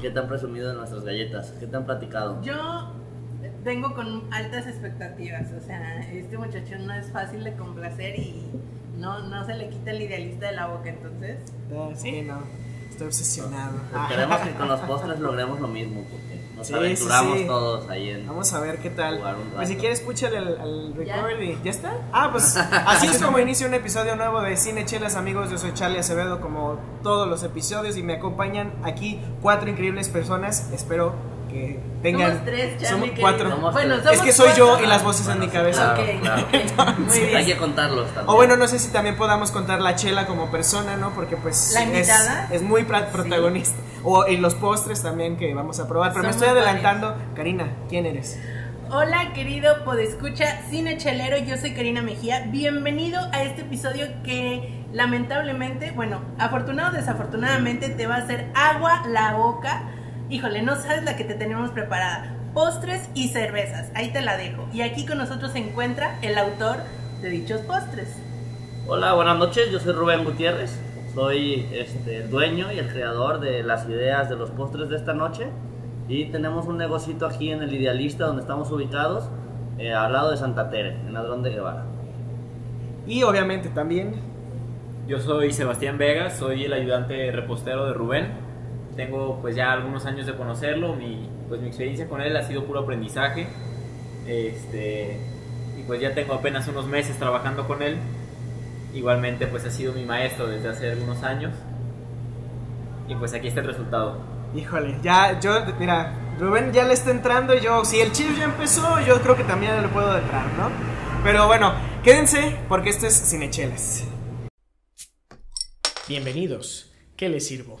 qué te han presumido de nuestras galletas? ¿Qué te han platicado? Yo vengo con altas expectativas, o sea, este muchacho no es fácil de complacer y no, no se le quita el idealista de la boca, entonces. No, sí, no. Estoy obsesionado. Esperemos que con los postres logremos lo mismo, porque nos Sí, aventuramos sí, sí. todos ahí en... Vamos a ver qué tal. Pues si quieres, púchale al, al Ya. ¿ya está? Ah, pues así es como inicia un episodio nuevo de Cine Chelas, amigos. Yo soy Charlie Acevedo, como todos los episodios, y me acompañan aquí cuatro increíbles personas. Espero que tengan. Somos tres, Charlie, Somos que- cuatro. Somos Bueno, somos Es que soy yo y las voces en mi cabeza. Claro, Ok, claro. muy Hay que contarlos también. O bueno, no sé si también podamos contar la chela como persona, ¿no? Porque pues ¿La es, invitada? es muy protagonista. O y los postres también que vamos a probar. Pero me estoy adelantando. Karina, ¿quién eres? Hola querido podescucha Cine Chelero, yo soy Karina Mejía. Bienvenido a este episodio que lamentablemente, bueno, afortunado o desafortunadamente te va a hacer agua la boca. Híjole, no sabes la que te tenemos preparada. Postres y cervezas, ahí te la dejo. Y aquí con nosotros se encuentra el autor de dichos postres. Hola, buenas noches, yo soy Rubén Gutiérrez, soy este, el dueño y el creador de las ideas de los postres de esta noche y tenemos un negocito aquí en el Idealista donde estamos ubicados eh, al lado de Santa Tere, en Ladrón de Guevara. Y obviamente también Yo soy Sebastián Vega, soy el ayudante repostero de Rubén. Tengo pues ya algunos años de conocerlo, mi, pues mi experiencia con él ha sido puro aprendizaje. Este, y pues ya tengo apenas unos meses trabajando con él. Igualmente pues ha sido mi maestro desde hace algunos años. Y pues aquí está el resultado. Híjole, ya, yo, mira, Rubén ya le está entrando y yo, si el chip ya empezó, yo creo que también le puedo entrar, ¿no? Pero bueno, quédense porque esto es Cinechelas. Bienvenidos, ¿qué les sirvo?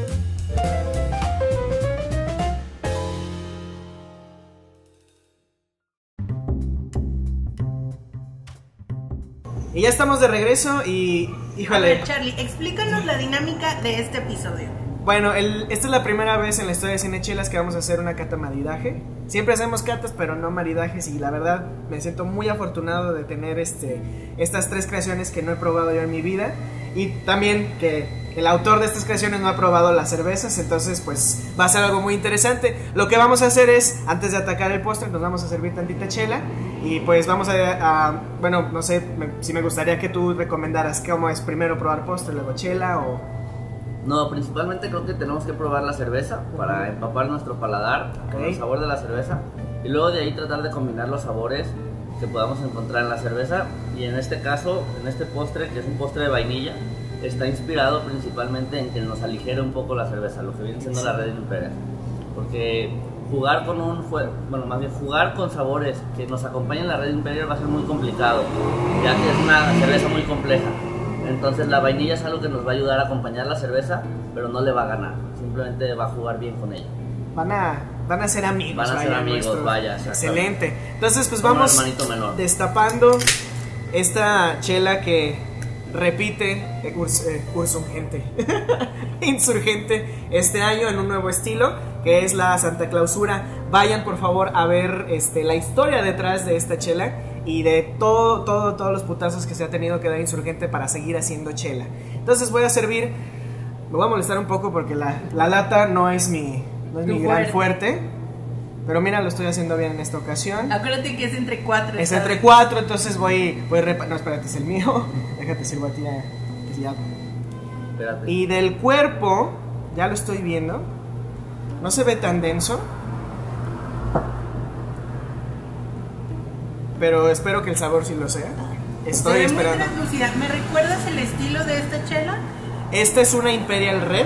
Y ya estamos de regreso y, A híjole. ver, Charlie, explícanos la dinámica de este episodio. Bueno, el- esta es la primera vez en la historia de Cinechelas que vamos a hacer una cata maridaje. Siempre hacemos catas, pero no maridajes y la verdad me siento muy afortunado de tener este, estas tres creaciones que no he probado yo en mi vida y también que el autor de estas creaciones no ha probado las cervezas, entonces pues va a ser algo muy interesante. Lo que vamos a hacer es, antes de atacar el postre, nos vamos a servir tantita chela y pues vamos a, a- bueno, no sé me- si me gustaría que tú recomendaras cómo es primero probar postre, luego chela o... No, principalmente creo que tenemos que probar la cerveza para empapar nuestro paladar con el sabor de la cerveza y luego de ahí tratar de combinar los sabores que podamos encontrar en la cerveza y en este caso, en este postre que es un postre de vainilla, está inspirado principalmente en que nos aligere un poco la cerveza, lo que viene siendo la Red Imperial. Porque jugar con un bueno, más bien jugar con sabores que nos acompañen en la Red Imperial va a ser muy complicado, ya que es una cerveza muy compleja. Entonces la vainilla es algo que nos va a ayudar a acompañar la cerveza, pero no le va a ganar. Simplemente va a jugar bien con ella. Van a, van a ser amigos. Van a ser vaya, amigos, nuestros. vaya. Excelente. Entonces, pues Como vamos menor. destapando esta chela que repite eh, urs- eh, ursurgente, insurgente este año en un nuevo estilo, que es la Santa Clausura. Vayan por favor a ver este, la historia detrás de esta chela y de todo, todo, todos los putazos que se ha tenido que dar insurgente para seguir haciendo chela. Entonces voy a servir, me voy a molestar un poco porque la, la lata no es mi, no es Tu mi gran fuerte. Pero mira, lo estoy haciendo bien en esta ocasión. Acuérdate que es entre cuatro. Es entre cuatro, entonces voy, voy repa- No, espérate, es el mío. Déjate sirvo a ti ya, ya. Espérate. Y del cuerpo, ya lo estoy viendo. No se ve tan denso. Pero espero que el sabor sí lo sea. Se Estoy ve muy esperando. ¿Me recuerdas el estilo de esta chela? Esta es una Imperial Red.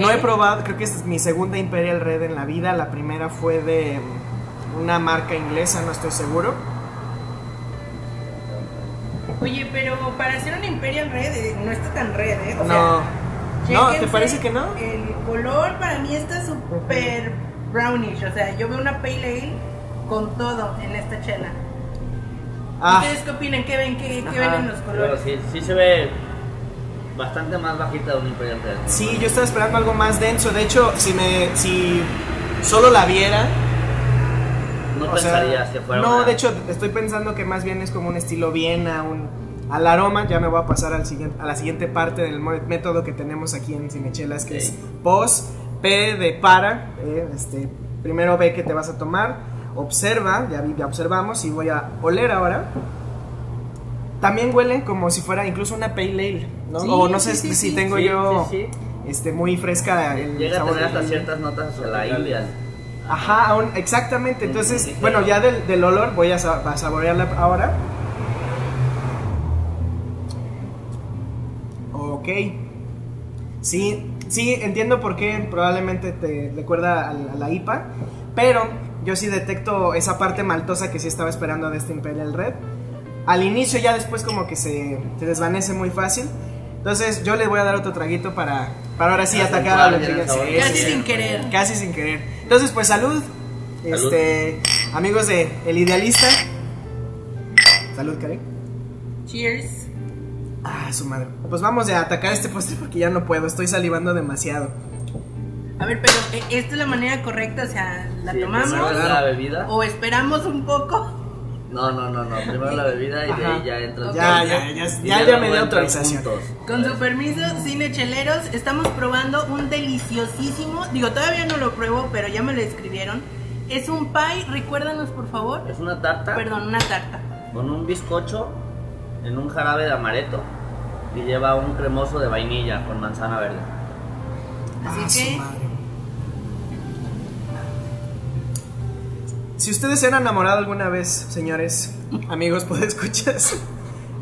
No he probado, creo que es mi segunda Imperial Red en la vida. La primera fue de mm, una marca inglesa, no estoy seguro. Oye, pero para hacer una Imperial Red eh, no está tan red, ¿eh? O No. sea, No, ¿te parece que no? El color para mí está súper brownish. O sea, yo veo una Pale Ale con todo en esta chela. Ah. ¿Ustedes qué opinan? ¿Qué ven? ¿Qué, ven en los Pero colores? sí, sí se ve bastante más bajita de un Imperial Red. Sí, yo estaba esperando algo más denso. De hecho, si me si solo la viera, No o sea, pensarías que fuera no, una- de hecho estoy pensando que más bien es como un estilo Viena, un al aroma. Ya me voy a pasar al siguiente, a la siguiente parte del método que tenemos aquí en Cinechelas, que es pos, P de para. eh, este, primero ve que te vas a tomar, observa, ya, ya observamos y voy a oler ahora. También huele como si fuera incluso una pale ale, ¿no? Sí, o no sé sí, si sí. tengo Sí, yo sí, este muy fresca el Llega a sabor tener hasta ciertas notas hacia la India. Ajá, aún- exactamente. Entonces, bueno, ya del, del olor voy a, a saborearla ahora. Ok. Sí, sí, entiendo por qué probablemente te recuerda a, la- a la IPA, pero yo sí detecto esa parte maltosa que sí estaba esperando de este Imperial Red. Al inicio ya después como que se, se desvanece muy fácil. Entonces yo le voy a dar otro traguito para, para ahora sí atacar a la. Sí, Casi sí, sí. sin querer. Casi sin querer. Entonces, pues salud. Salud. Este, amigos de El Idealista. Salud, Karen. Cheers. Ah, su madre. Pues vamos a atacar este postre porque ya no puedo, estoy salivando demasiado. A ver, pero ¿e- ¿esta es la manera correcta? O sea, ¿la Sí, tomamos? la bebida. ¿O esperamos un poco? No, no, no, no. Primero la bebida y de Ajá. ahí ya entra el Ya, ya, ya, ya, ya me dio autorización. juntos. Con su permiso, cine cheleros, estamos probando un deliciosísimo, digo, todavía no lo pruebo, pero ya me lo escribieron. Es un pie, recuérdanos por favor. Es una tarta Perdón, una tarta. con un bizcocho en un jarabe de amaretto y lleva un cremoso de vainilla con manzana verde. Así Ah, que, Si ustedes se han enamorado alguna vez, señores, amigos, pues escuchas.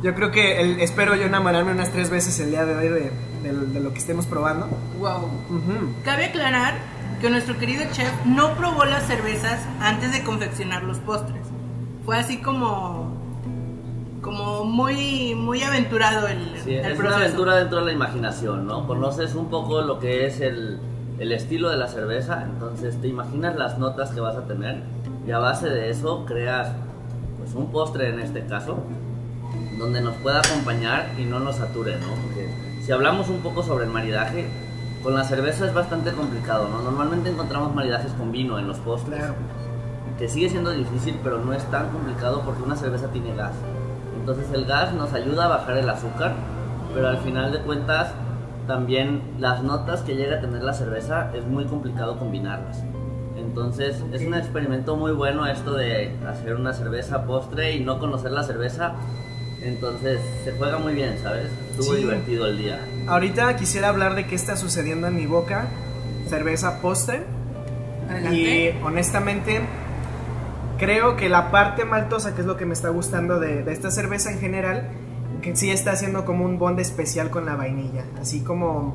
Yo creo que el- espero yo enamorarme unas tres veces el día de hoy de, de- de lo que estemos probando. wow. Ujú. Cabe aclarar que nuestro querido chef no probó las cervezas antes de confeccionar los postres. Fue así como como muy muy aventurado el, Sí, el es proceso. una aventura dentro de la imaginación, ¿no? Conoces un poco lo que es el, el estilo de la cerveza, entonces te imaginas las notas que vas a tener y a base de eso creas pues un postre en este caso donde nos pueda acompañar y no nos sature, ¿no? Porque si hablamos un poco sobre el maridaje, con la cerveza es bastante complicado, ¿no? Normalmente encontramos maridajes con vino en los postres Claro. que sigue siendo difícil, pero no es tan complicado porque una cerveza tiene gas. Entonces el gas nos ayuda a bajar el azúcar, pero al final de cuentas también las notas que llega a tener la cerveza es muy complicado combinarlas. Entonces es un experimento muy bueno esto de hacer una cerveza postre y no conocer la cerveza. Entonces se juega muy bien, ¿sabes? Estuvo Sí. divertido el día. Ahorita quisiera hablar de qué está sucediendo en mi boca. Cerveza postre. Adelante. Y honestamente, creo que la parte maltosa, que es lo que me está gustando de, de esta cerveza en general, que sí está haciendo como un bond especial con la vainilla. Así como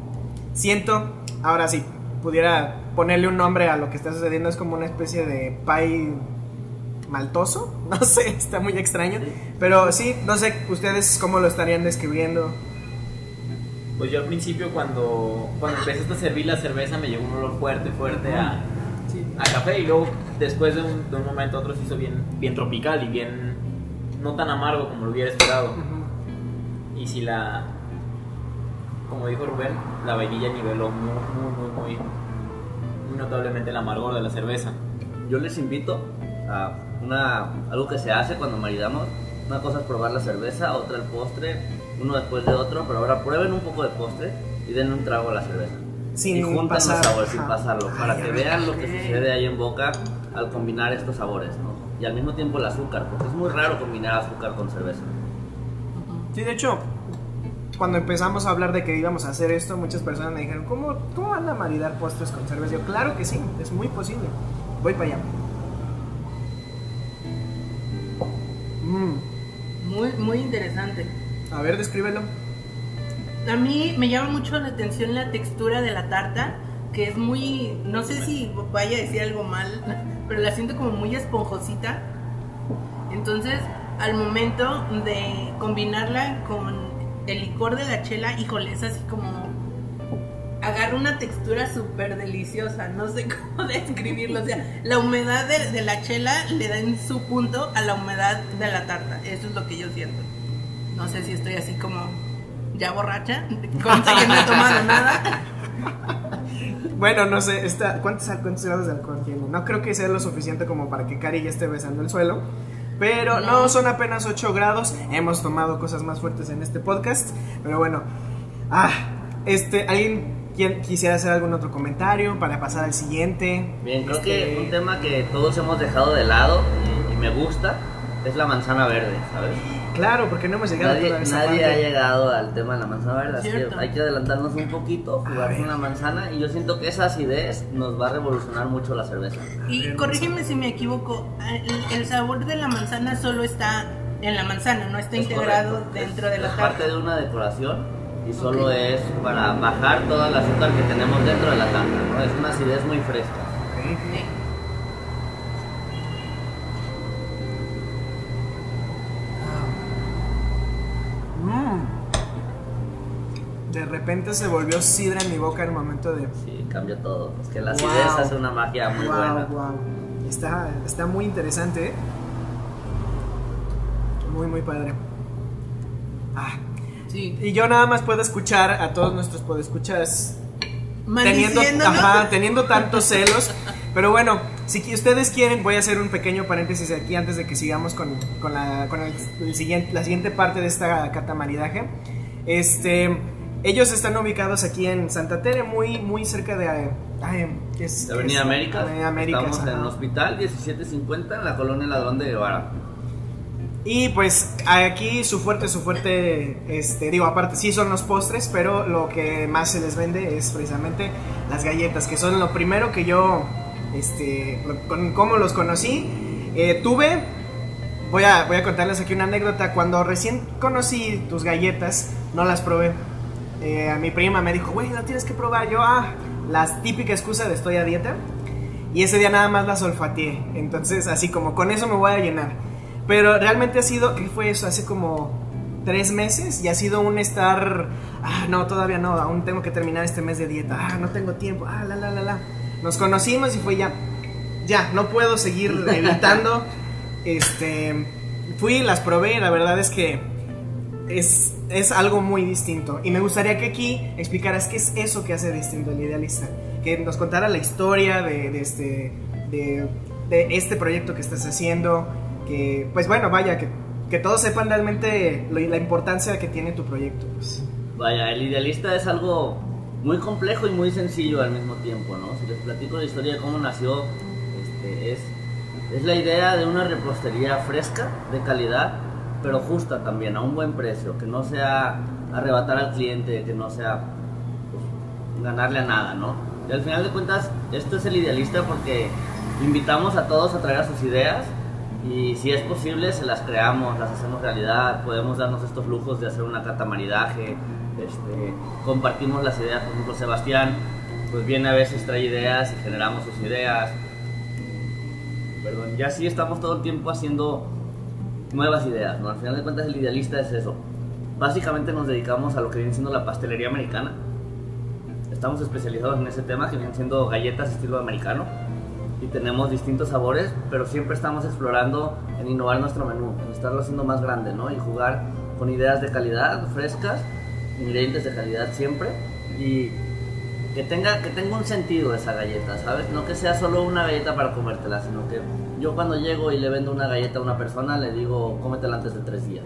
siento, ahora sí, pudiera ponerle un nombre a lo que está sucediendo, es como una especie de pie maltoso. No sé, está muy extraño. Pero sí, no sé ustedes cómo lo estarían describiendo. Pues yo al principio cuando, cuando empezaste a servir la cerveza me llegó un olor fuerte, fuerte a, a café y luego después de un, de un momento a otro se hizo bien, bien tropical y bien no tan amargo como lo hubiera esperado. Y si la, como dijo Rubén, la vainilla niveló muy, muy, muy, muy, muy notablemente el amargor de la cerveza. Yo les invito a una, algo que se hace cuando maridamos. Una cosa es probar la cerveza, otra el postre, uno después de otro, pero ahora prueben un poco de postre y den un trago a la cerveza. Sin y juntan pasar, los sabores sin pasarlo, para Ay, que vean lo que sucede ahí en boca al combinar estos sabores, ¿no? Y al mismo tiempo el azúcar, porque es muy raro combinar azúcar con cerveza. Sí, de hecho, cuando empezamos a hablar de que íbamos a hacer esto, muchas personas me dijeron, ¿cómo, cómo van a maridar postres con cerveza? Yo, claro que sí, es muy posible. Voy para allá. Mm, Muy, muy interesante. A ver, descríbelo. A mí me llama mucho la atención la textura de la tarta, que es muy, no sé si vaya a decir algo mal, pero la siento como muy esponjosita. Entonces, al momento de combinarla con el licor de la chela, híjole, es así como agarra una textura súper deliciosa. No sé cómo describirlo. O sea, la humedad de, de la chela le da en su punto a la humedad de la tarta. Eso es lo que yo siento. No sé si estoy así como ya borracha. Consta que no he tomado nada. Bueno, no sé, está, ¿cuántos, cuántos grados de alcohol tiene? No creo que sea lo suficiente como para que Cari ya esté besando el suelo. Pero no, No. son apenas 8 grados. Hemos tomado cosas más fuertes en este podcast. Pero bueno. Ah, este, ¿alguien quien- quisiera hacer algún otro comentario para pasar al siguiente? Bien, creo Este, que un tema que todos hemos dejado de lado y, y me gusta es la manzana verde, ¿sabes? Claro, porque no hemos llegado Nadie, a esa nadie parte. ha llegado al tema de la manzana verde, así que hay que adelantarnos un poquito, jugar con la manzana y yo siento que esa acidez nos va a revolucionar mucho la cerveza. Y corrígeme si me equivoco. El, el sabor de la manzana solo está en la manzana, no está Es integrado correcto, dentro es- de la Es tarta. parte de una decoración y solo es para bajar toda el azúcar que tenemos dentro de la tarta, ¿no? Es una acidez muy fresca. Sí. Mm. De repente se volvió sidra en mi boca en el momento de. Sí, cambia todo. Es que la Wow. acidez hace una magia muy wow, buena. wow. Está, está muy interesante. ¿eh? Muy, muy padre. Ah, Sí. y yo nada más puedo escuchar a todos nuestros podescuchas teniendo, ajá, teniendo tantos celos. Pero bueno, si ustedes quieren, voy a hacer un pequeño paréntesis aquí antes de que sigamos con, con la, con el, el siguiente, la siguiente parte de esta catamaridaje. Este, ellos están ubicados aquí en Santa Tere, muy, muy cerca de... De Avenida es? América. Avenida América. Estamos en el hospital 1750 en la colonia Ladrón de Guevara. Y pues aquí su fuerte, su fuerte, este, digo, aparte sí son los postres, pero lo que más se les vende es precisamente las galletas, que son lo primero que yo, este, lo- con cómo los conocí. Eh, tuve, voy a, voy a contarles aquí una anécdota, cuando recién conocí tus galletas, no las probé. Eh, a mi prima me dijo, güey, la tienes que probar. Yo, ah, la típica excusa de estoy a dieta. Y ese día nada más las olfateé. Entonces, así como con eso me voy a llenar. Pero realmente ha sido, ¿qué fue eso? Hace como tres meses y ha sido un estar, ah, no, todavía no, aún tengo que terminar este mes de dieta, ah, no tengo tiempo, ah, la, la, la, la. Nos conocimos y fue ya, ya, no puedo seguir evitando. este, fui, las probé y la verdad es que es, es algo muy distinto. Y me gustaría que aquí explicaras qué es eso que hace distinto el idealista. Que nos contara la historia de, este, de, este proyecto que estás haciendo. Que, pues bueno, vaya, que, que todos sepan realmente la importancia que tiene tu proyecto. pues. Vaya, el idealista es algo muy complejo y muy sencillo al mismo tiempo, ¿no? Si les platico la historia de cómo nació, este, es, es la idea de una repostería fresca, de calidad, pero justa también, a un buen precio, que no sea arrebatar al cliente, que no sea pues, ganarle a nada, ¿no? Y al final de cuentas, esto es el idealista porque invitamos a todos a traer sus ideas y si es posible se las creamos, las hacemos realidad, podemos darnos estos lujos de hacer una catamaridaje, este, compartimos las ideas, por ejemplo Sebastián, pues viene a veces trae ideas y generamos sus ideas, perdón, y así estamos todo el tiempo haciendo nuevas ideas, ¿no? Al final de cuentas el idealista es eso, básicamente nos dedicamos a lo que viene siendo la pastelería americana, estamos especializados en ese tema que vienen siendo galletas estilo americano y tenemos distintos sabores, pero siempre estamos explorando en innovar nuestro menú, en estarlo haciendo más grande, ¿no? Y jugar con ideas de calidad, frescas, ingredientes de calidad siempre y que tenga, que tenga un sentido esa galleta, ¿sabes? No que sea solo una galleta para comértela, sino que yo cuando llego y le vendo una galleta a una persona le digo, cómetela antes de tres días.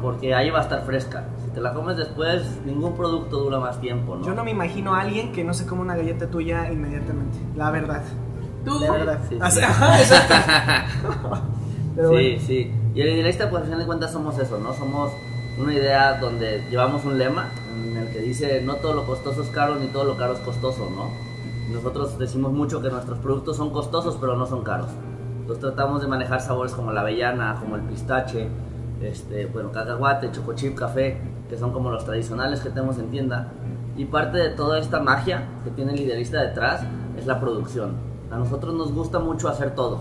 Porque ahí va a estar fresca. Si te la comes después, ningún producto dura más tiempo, ¿no? Yo no me imagino a alguien que no se coma una galleta tuya inmediatamente. La verdad. Tú, La verdad. Sí, Ah, sí. Pero sí, bueno. sí. Y el idealista, pues al final de cuentas somos eso, ¿no? Somos una idea donde llevamos un lema en el que dice no todo lo costoso es caro ni todo lo caro es costoso, ¿no? Nosotros decimos mucho que nuestros productos son costosos pero no son caros. Entonces tratamos de manejar sabores como la avellana, como el pistache, este, bueno, cacahuate, chocochip, café, que son como los tradicionales que tenemos en tienda. Y parte de toda esta magia que tiene el idealista detrás es la producción. A nosotros nos gusta mucho hacer todo.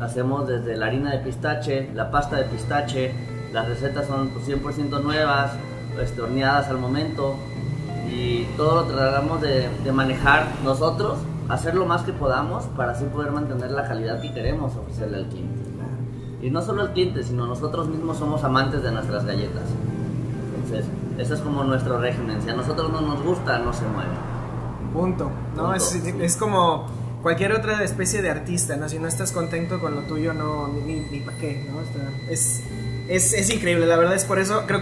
Hacemos desde la harina de pistache, la pasta de pistache, las recetas son pues, 100% nuevas, este, horneadas al momento. y todo lo tratamos de, de manejar nosotros, hacer lo más que podamos para así poder mantener la calidad que queremos ofrecerle al cliente. Y no solo al cliente, sino nosotros mismos somos amantes de nuestras galletas. Entonces, ese es como nuestro régimen. Si a nosotros no nos gusta, no se mueve. Punto. ¿no? Punto. Es, es como cualquier otra especie de artista, ¿no? Si no estás contento con lo tuyo, no, ni, ni, para qué, ¿no? Está- es, es, es increíble, la verdad es por eso, creo,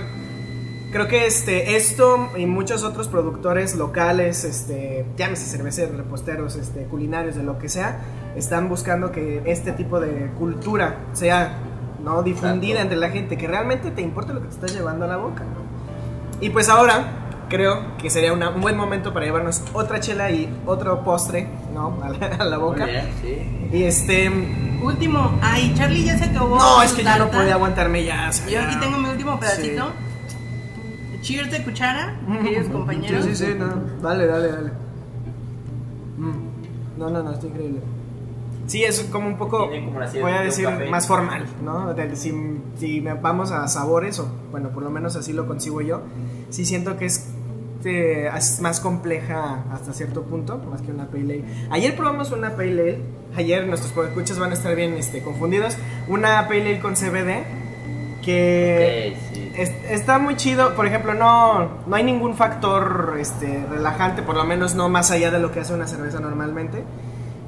creo que este, esto y muchos otros productores locales, este, llámese cerveceros, reposteros, este, culinarios, de lo que sea, están buscando que este tipo de cultura sea, ¿no? Difundida Exacto. entre la gente, que realmente te importe lo que te estás llevando a la boca, ¿no? Y pues ahora creo que sería una- un buen momento para llevarnos otra chela y otro postre, ¿no? A la, a la boca. Bien, sí. Y este... Último. Ay, Charlie ya se acabó. No, es que ya no podía aguantarme ya. o sea, Yo ya. aquí tengo mi último pedacito. Cheers de cuchara, queridos compañeros. Sí, sí, sí, no. Dale, dale, dale. Mm. No, no, no, está increíble. Sí, es como un poco, como voy a de decir, más formal, ¿no? De- si, si me vamos a sabores, o bueno, por lo menos así lo consigo yo, sí siento que es, es más compleja hasta cierto punto, más que una pale ale. Ayer probamos una pale ale, ayer nuestros escuchas van a estar bien este, confundidos, una pale ale con CBD, que... Sí. Es- está muy chido, por ejemplo, no, no hay ningún factor este, relajante, por lo menos no más allá de lo que hace una cerveza normalmente.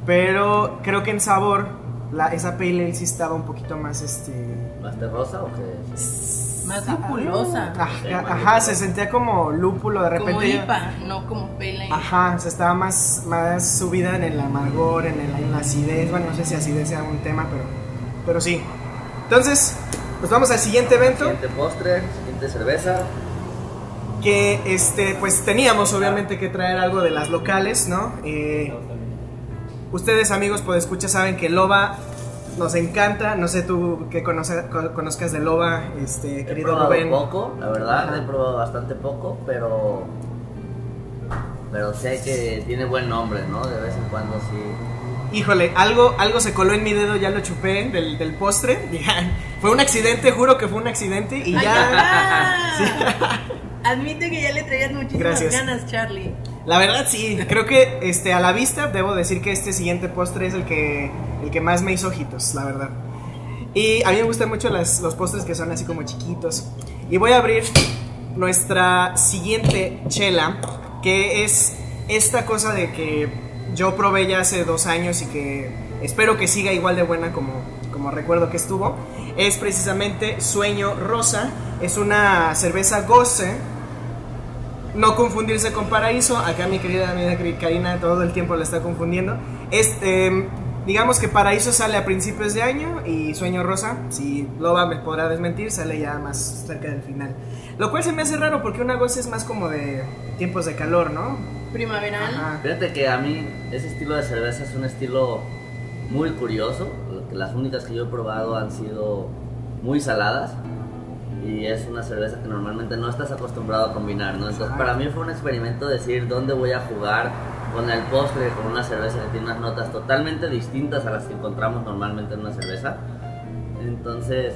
Pero creo que en sabor, la, esa pale ale sí estaba un poquito más, este... ¿Más terrosa o qué? Más lupulosa. Ajá, ajá, se sentía como lúpulo de repente. Como IPA, no como ale. Ajá, o sea, estaba más, más subida en el amargor, en, el- en la acidez. Bueno, no sé si acidez sea un tema, pero, pero sí. Entonces, pues vamos al siguiente evento. Siguiente postre, siguiente cerveza. que este pues teníamos obviamente que traer algo de las locales, ¿no? Eh, ustedes amigos pues escucha saben que Loba nos encanta, no sé tú que conoce- co- conozcas de Loba, este He querido probado Rubén. poco, la verdad, Ajá. he probado bastante poco, pero pero sé que tiene buen nombre, ¿no? De vez en cuando sí. Híjole, algo, algo se coló en mi dedo, ya lo chupé del, del postre. Fue un accidente, juro que fue un accidente y Ay, ya. ya. Admite que ya le traías muchísimas Gracias. ganas, Charlie. La verdad sí, creo que este a la vista debo decir que este siguiente postre es el que el que más me hizo ojitos, la verdad. Y a mí me gustan mucho las- los postres que son así como chiquitos. Y voy a abrir nuestra siguiente chela, que es esta cosa de que yo probé ya hace dos años y que espero que siga igual de buena como, como recuerdo que estuvo. Es precisamente Sueño Rosa, es una cerveza goce no confundirse con Paraíso. Acá mi querida amiga Karina todo el tiempo la está confundiendo. Este, digamos que Paraíso sale a principios de año y Sueño Rosa, si Loba me podrá desmentir, sale ya más cerca del final. Lo cual se me hace raro porque una goza es más como de tiempos de calor, ¿no? Primaveral. Ajá. Fíjate que a mí ese estilo de cerveza es un estilo muy curioso, las únicas que yo he probado han sido muy saladas y es una cerveza que normalmente no estás acostumbrado a combinar, ¿no? Entonces para mí fue un experimento decir dónde voy a jugar con el postre, con una cerveza que tiene unas notas totalmente distintas a las que encontramos normalmente en una cerveza. Entonces,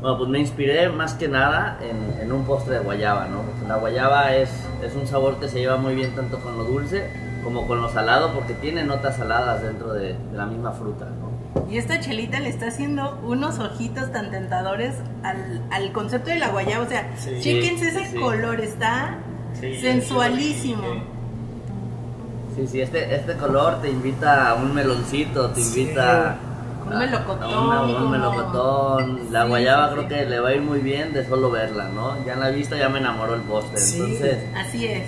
bueno, pues me inspiré más que nada en, en un postre de guayaba, ¿no? Porque la guayaba es, es un sabor que se lleva muy bien tanto con lo dulce como con lo salado porque tiene notas saladas dentro de, de la misma fruta, ¿no? Y esta chelita le está haciendo unos ojitos tan tentadores al, al concepto de la guayaba. O sea, Sí. chéquense ese Sí, color, está Sí, sensualísimo. Sí, sí, este, este color te invita a un meloncito, te Sí. invita Un a- melocotón, a una- un melocotón. La Sí, guayaba sí, creo sí. que le va a ir muy bien de solo verla, ¿no? Ya en la vista ya me enamoró el postre, Sí. entonces... Así es.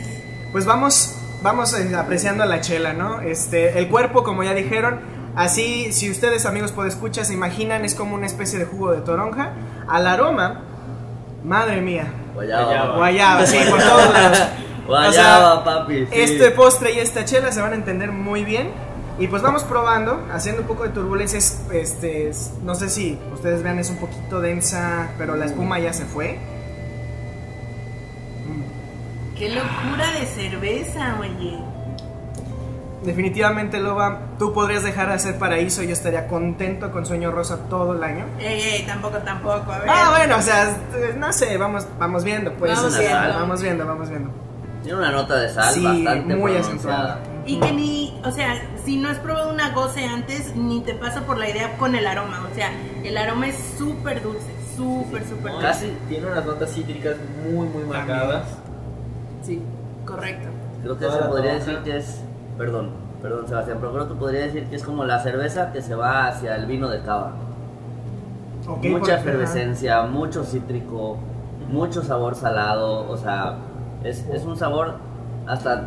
Pues vamos, vamos eh, apreciando la chela, ¿no? Este, el cuerpo, como ya dijeron, así, si ustedes amigos por escuchar se imaginan, es como una especie de jugo de toronja. Al aroma, madre mía, Guayaba. guayaba, sí, por todos lados. Guayaba, O sea, papi. sí. Este postre y esta chela se van a entender muy bien. Y pues vamos probando, haciendo un poco de turbulencia. es- Este, es- no sé si ustedes vean, es un poquito densa, pero la espuma ya se fue. Mm. Qué locura de cerveza, oye. Definitivamente, Loba, tú podrías dejar de hacer paraíso y yo estaría contento con Sueño Rosa todo el año. Ey, ey, tampoco, tampoco. A ver. Ah, bueno, o sea, no sé, vamos, vamos viendo, pues. Vamos viendo. vamos viendo, vamos viendo. Tiene una nota de sal Sí, bastante muy acentuada. Y que ni, o sea, si no has probado una goce antes, ni te pasa por la idea con el aroma. O sea, el aroma es súper dulce, súper, súper No, dulce. Casi. Tiene unas notas cítricas muy, muy marcadas. Sí, correcto. Creo que se podría decir que es. Perdón, perdón, Sebastián, pero creo que podría decir que es como la cerveza que se va hacia el vino de cava. Mucha por- efervescencia, mucho cítrico, mucho sabor salado. O sea, es, es un sabor hasta.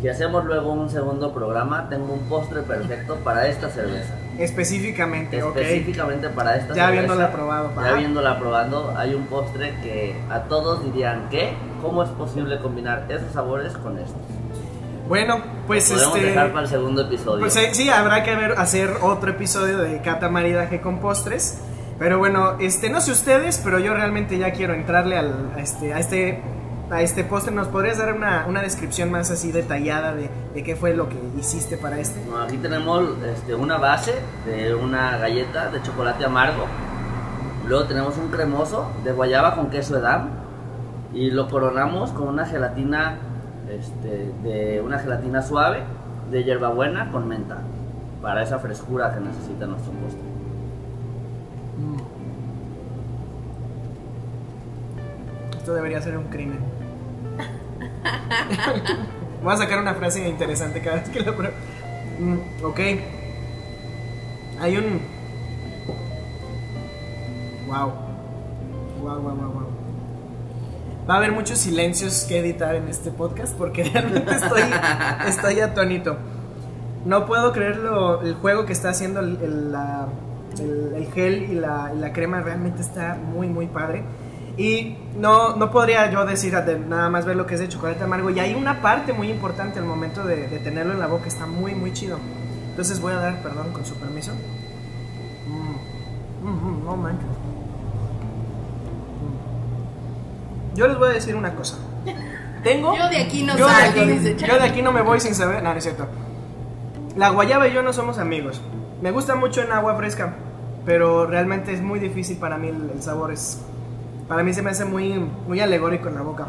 Si hacemos luego un segundo programa, tengo un postre perfecto para esta cerveza. Específicamente. Específicamente para esta Ya cerveza. habiéndola probado, Ya habiéndola probando, hay un postre que a todos dirían que, ¿cómo es posible combinar esos sabores con estos? Bueno, pues Podemos este. dejar para el segundo episodio. Pues eh, sí, habrá que ver- hacer otro episodio de cata maridaje con postres. Pero bueno, este, no sé ustedes, pero yo realmente ya quiero entrarle al, a, este, a, este, a este postre. ¿Nos podrías dar una, una descripción más así detallada de, de qué fue lo que hiciste para este? Bueno, aquí tenemos este, una base de una galleta de chocolate amargo. Luego tenemos un cremoso de guayaba con queso edam. Y lo coronamos con una gelatina, este, de una gelatina suave de hierbabuena con menta. Para esa frescura que necesita nuestro postre. Esto debería ser un crimen. Voy a sacar una frase interesante cada vez que lo pruebo. Mm, ok. Hay un. Wow. Wow, wow, wow, wow. Va a haber muchos silencios que editar en este podcast porque realmente estoy, estoy atónito. No puedo creerlo. El juego que está haciendo el, el, la- el- el gel y la, la crema realmente está muy, muy padre. Y no, no podría yo decir de nada más ver lo que es de chocolate amargo. Y hay una parte muy importante al momento de, de tenerlo en la boca. Está muy, muy chido. Entonces voy a dar, perdón, con su permiso. Mm. Mm, mm, no manches. Mm. Yo les voy a decir una cosa. Tengo. Yo de aquí no yo de aquí- dice yo de aquí no me voy sin saber. No, no es cierto. La guayaba y yo no somos amigos. Me gusta mucho en agua fresca, pero realmente es muy difícil para mí el, sabor. Es, para mí se me hace muy, muy alegórico en la boca.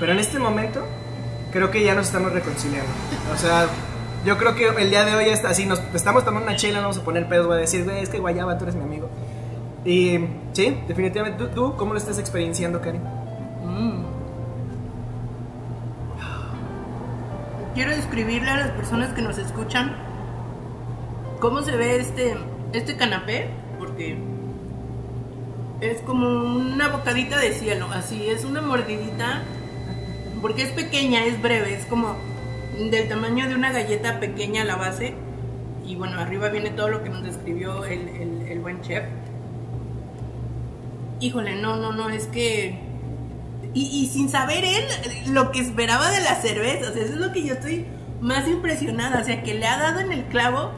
Pero en este momento creo que ya nos estamos reconciliando. O sea, yo creo que el día de hoy está así, nos estamos tomando una chela, vamos a poner pedos, voy a decir, güey, es que guayaba, tú eres mi amigo. Y sí, definitivamente. ¿Tú, cómo lo estás experienciando, Cari? Mm. Quiero describirle a las personas que nos escuchan cómo se ve este, este canapé, porque es como una bocadita de cielo, así, es una mordidita, porque es pequeña, es breve, es como del tamaño de una galleta pequeña a la base, y bueno, arriba viene todo lo que nos describió el, el- el buen chef. Híjole, no, no, no, es que y, sin saber él lo que esperaba de la cerveza. O sea, eso es lo que yo estoy más impresionada. O sea, que le ha dado en el clavo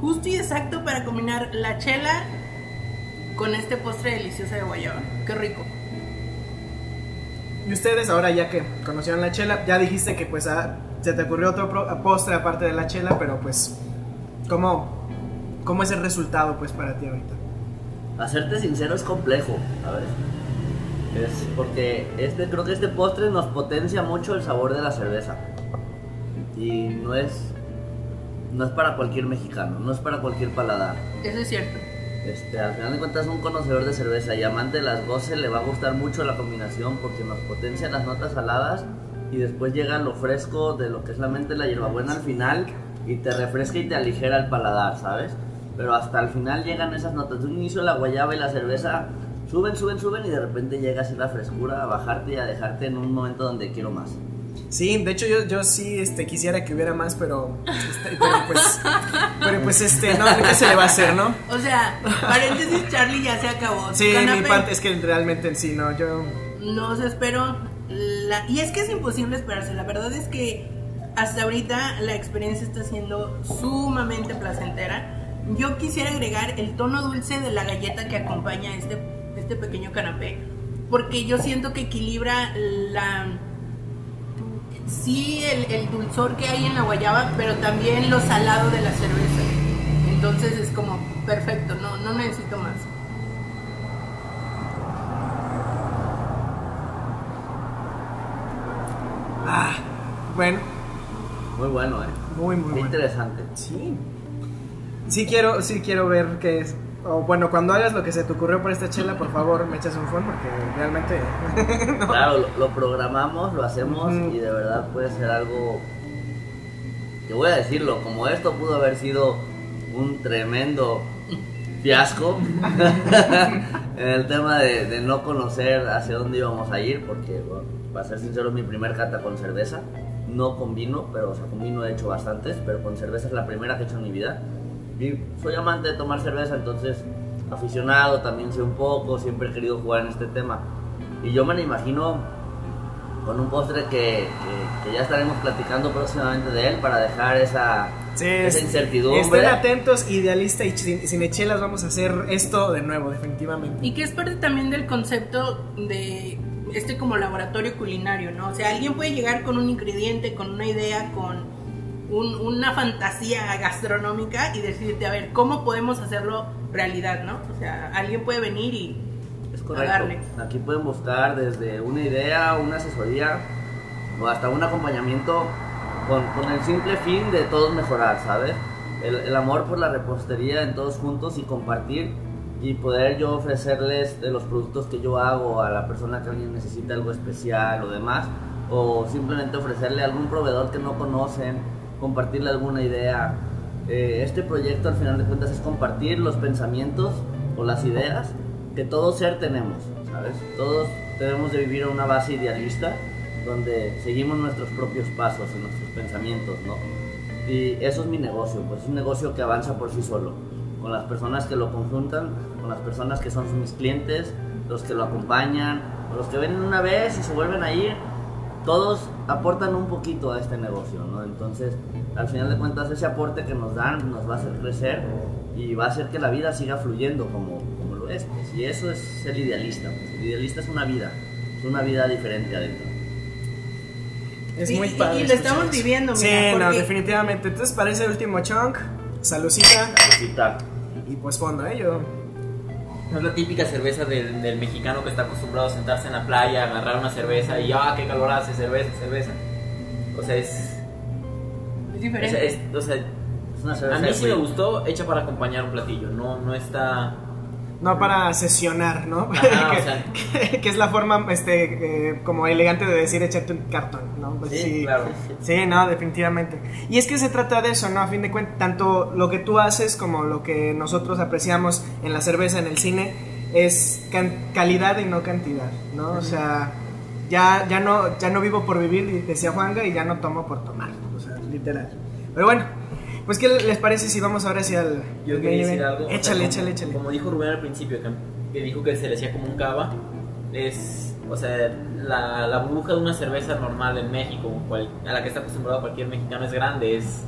justo y exacto para combinar la chela con este postre delicioso de guayaba. Qué rico. Y ustedes ahora ya que conocieron la chela, ya dijiste que pues ah, se te ocurrió otro postre aparte de la chela, pero pues ¿cómo, cómo es el resultado pues para ti ahorita? Hacerte sincero es complejo, ¿sabes? Es porque este, creo que este postre nos potencia mucho el sabor de la cerveza. Y no es, no es para cualquier mexicano, no es para cualquier paladar. Eso es cierto. Este, al final de cuentas, un conocedor de cerveza y amante de las goce le va a gustar mucho la combinación porque nos potencia las notas saladas y después llega lo fresco de lo que es la mente de la hierbabuena al final y te refresca y te aligera el paladar, ¿sabes? Pero hasta el final llegan esas notas. De un inicio la guayaba y la cerveza suben, suben, suben y de repente llega así la frescura a bajarte y a dejarte en un momento donde quiero más. Sí, de hecho yo, yo sí este, quisiera que hubiera más, pero, este, pero pues, pero pues este, no, ¿qué se le va a hacer, no? O sea, paréntesis, Charlie ya se acabó. Sí, mi parte es que realmente sí, no, yo... No se espero. La... Y es que es imposible esperarse. La verdad es que hasta ahorita la experiencia está siendo sumamente placentera. Yo quisiera agregar el tono dulce de la galleta que acompaña este, este pequeño canapé. Porque yo siento que equilibra la. Sí, el, el dulzor que hay en la guayaba, pero también lo salado de la cerveza. Entonces es como perfecto, no, no necesito más. Bueno, Muy bueno, ¿eh? muy, muy Qué bueno. interesante. Sí. Sí quiero, sí quiero ver qué es. O bueno, cuando hagas lo que se te ocurrió por esta chela, por favor, me echas un phone porque realmente. no. Claro, lo, lo programamos, lo hacemos Ujú. y de verdad puede ser algo que voy a decirlo, como esto pudo haber sido un tremendo fiasco en el tema de, de no conocer hacia dónde íbamos a ir, porque bueno, para ser sincero es mi primer cata con cerveza, no con vino, pero o sea, con vino he hecho bastantes, pero con cerveza es la primera que he hecho en mi vida. Soy amante de tomar cerveza, entonces aficionado también sé un poco, siempre he querido jugar en este tema. Y yo me lo imagino con un postre que, que- que ya estaremos platicando próximamente de él para dejar esa, Sí, esa es- incertidumbre. Estén atentos, idealista y sin, sin echelas, vamos a hacer esto de nuevo, definitivamente. Y que es parte también del concepto de este como laboratorio culinario, ¿no? O sea, alguien puede llegar con un ingrediente, con una idea, con un- una fantasía gastronómica y decirte, a ver, ¿cómo podemos hacerlo realidad, ¿no? O sea, alguien puede venir y Es a darle. Aquí pueden buscar desde una idea, una asesoría o hasta un acompañamiento con, con el simple fin de todos mejorar, ¿sabes? El, el amor por la repostería en todos juntos y compartir y poder yo ofrecerles de los productos que yo hago a la persona que alguien necesita algo especial o demás o simplemente ofrecerle a algún proveedor que no conocen, compartirle alguna idea. Eh, este proyecto al final de cuentas es compartir los pensamientos o las ideas que todo ser tenemos, ¿sabes? Todos debemos de vivir a una base idealista donde seguimos nuestros propios pasos y nuestros pensamientos, ¿no? Y eso es mi negocio, pues es un negocio que avanza por sí solo, con las personas que lo conjuntan, con las personas que son mis clientes, los que lo acompañan, los que vienen una vez y se vuelven a ir, todos aportan un poquito a este negocio, ¿no? Entonces, al final de cuentas, ese aporte que nos dan nos va a hacer crecer y va a hacer que la vida siga fluyendo como, como lo es. Pues. Y eso es ser idealista. Pues. El idealista es una vida, es una vida diferente adentro. Es Y- muy padre. y lo estamos viviendo, Sí, mira, no, porque- definitivamente. Entonces, para ese último chunk, salucita Disfrutar. y pues fondo, ¿eh? Yo. No es la típica cerveza del, del mexicano que está acostumbrado a sentarse en la playa, agarrar una cerveza y ¡ah, qué calor hace! Cerveza, cerveza. O sea, es. es diferente. es- o sea, Es una cerveza a mí sí me gustó, hecha para acompañar un platillo. No, no está. No para sesionar, ¿no? Que, o sea. que- que es la forma este, eh, como elegante de decir echarte un cartón, ¿no? Pues Sí, claro. Sí, no, definitivamente. Y es que se trata de eso, ¿no? A fin de cuentas, tanto lo que tú haces como lo que nosotros apreciamos en la cerveza, en el cine, es calidad y no cantidad, ¿no? O sea, ya, ya, no, ya no vivo por vivir, decía Juanga, y ya no tomo por tomar, o sea, literal. Pero bueno, pues ¿qué les parece si vamos ahora hacia el... Yo quería decir algo. o sea, Échale, como- échale, échale. Como dijo Rubén al principio, que, que dijo que se le hacía como un cava, es. O sea, la, la burbuja de una cerveza normal en México, cual- a la que está acostumbrado cualquier mexicano, es grande. Es.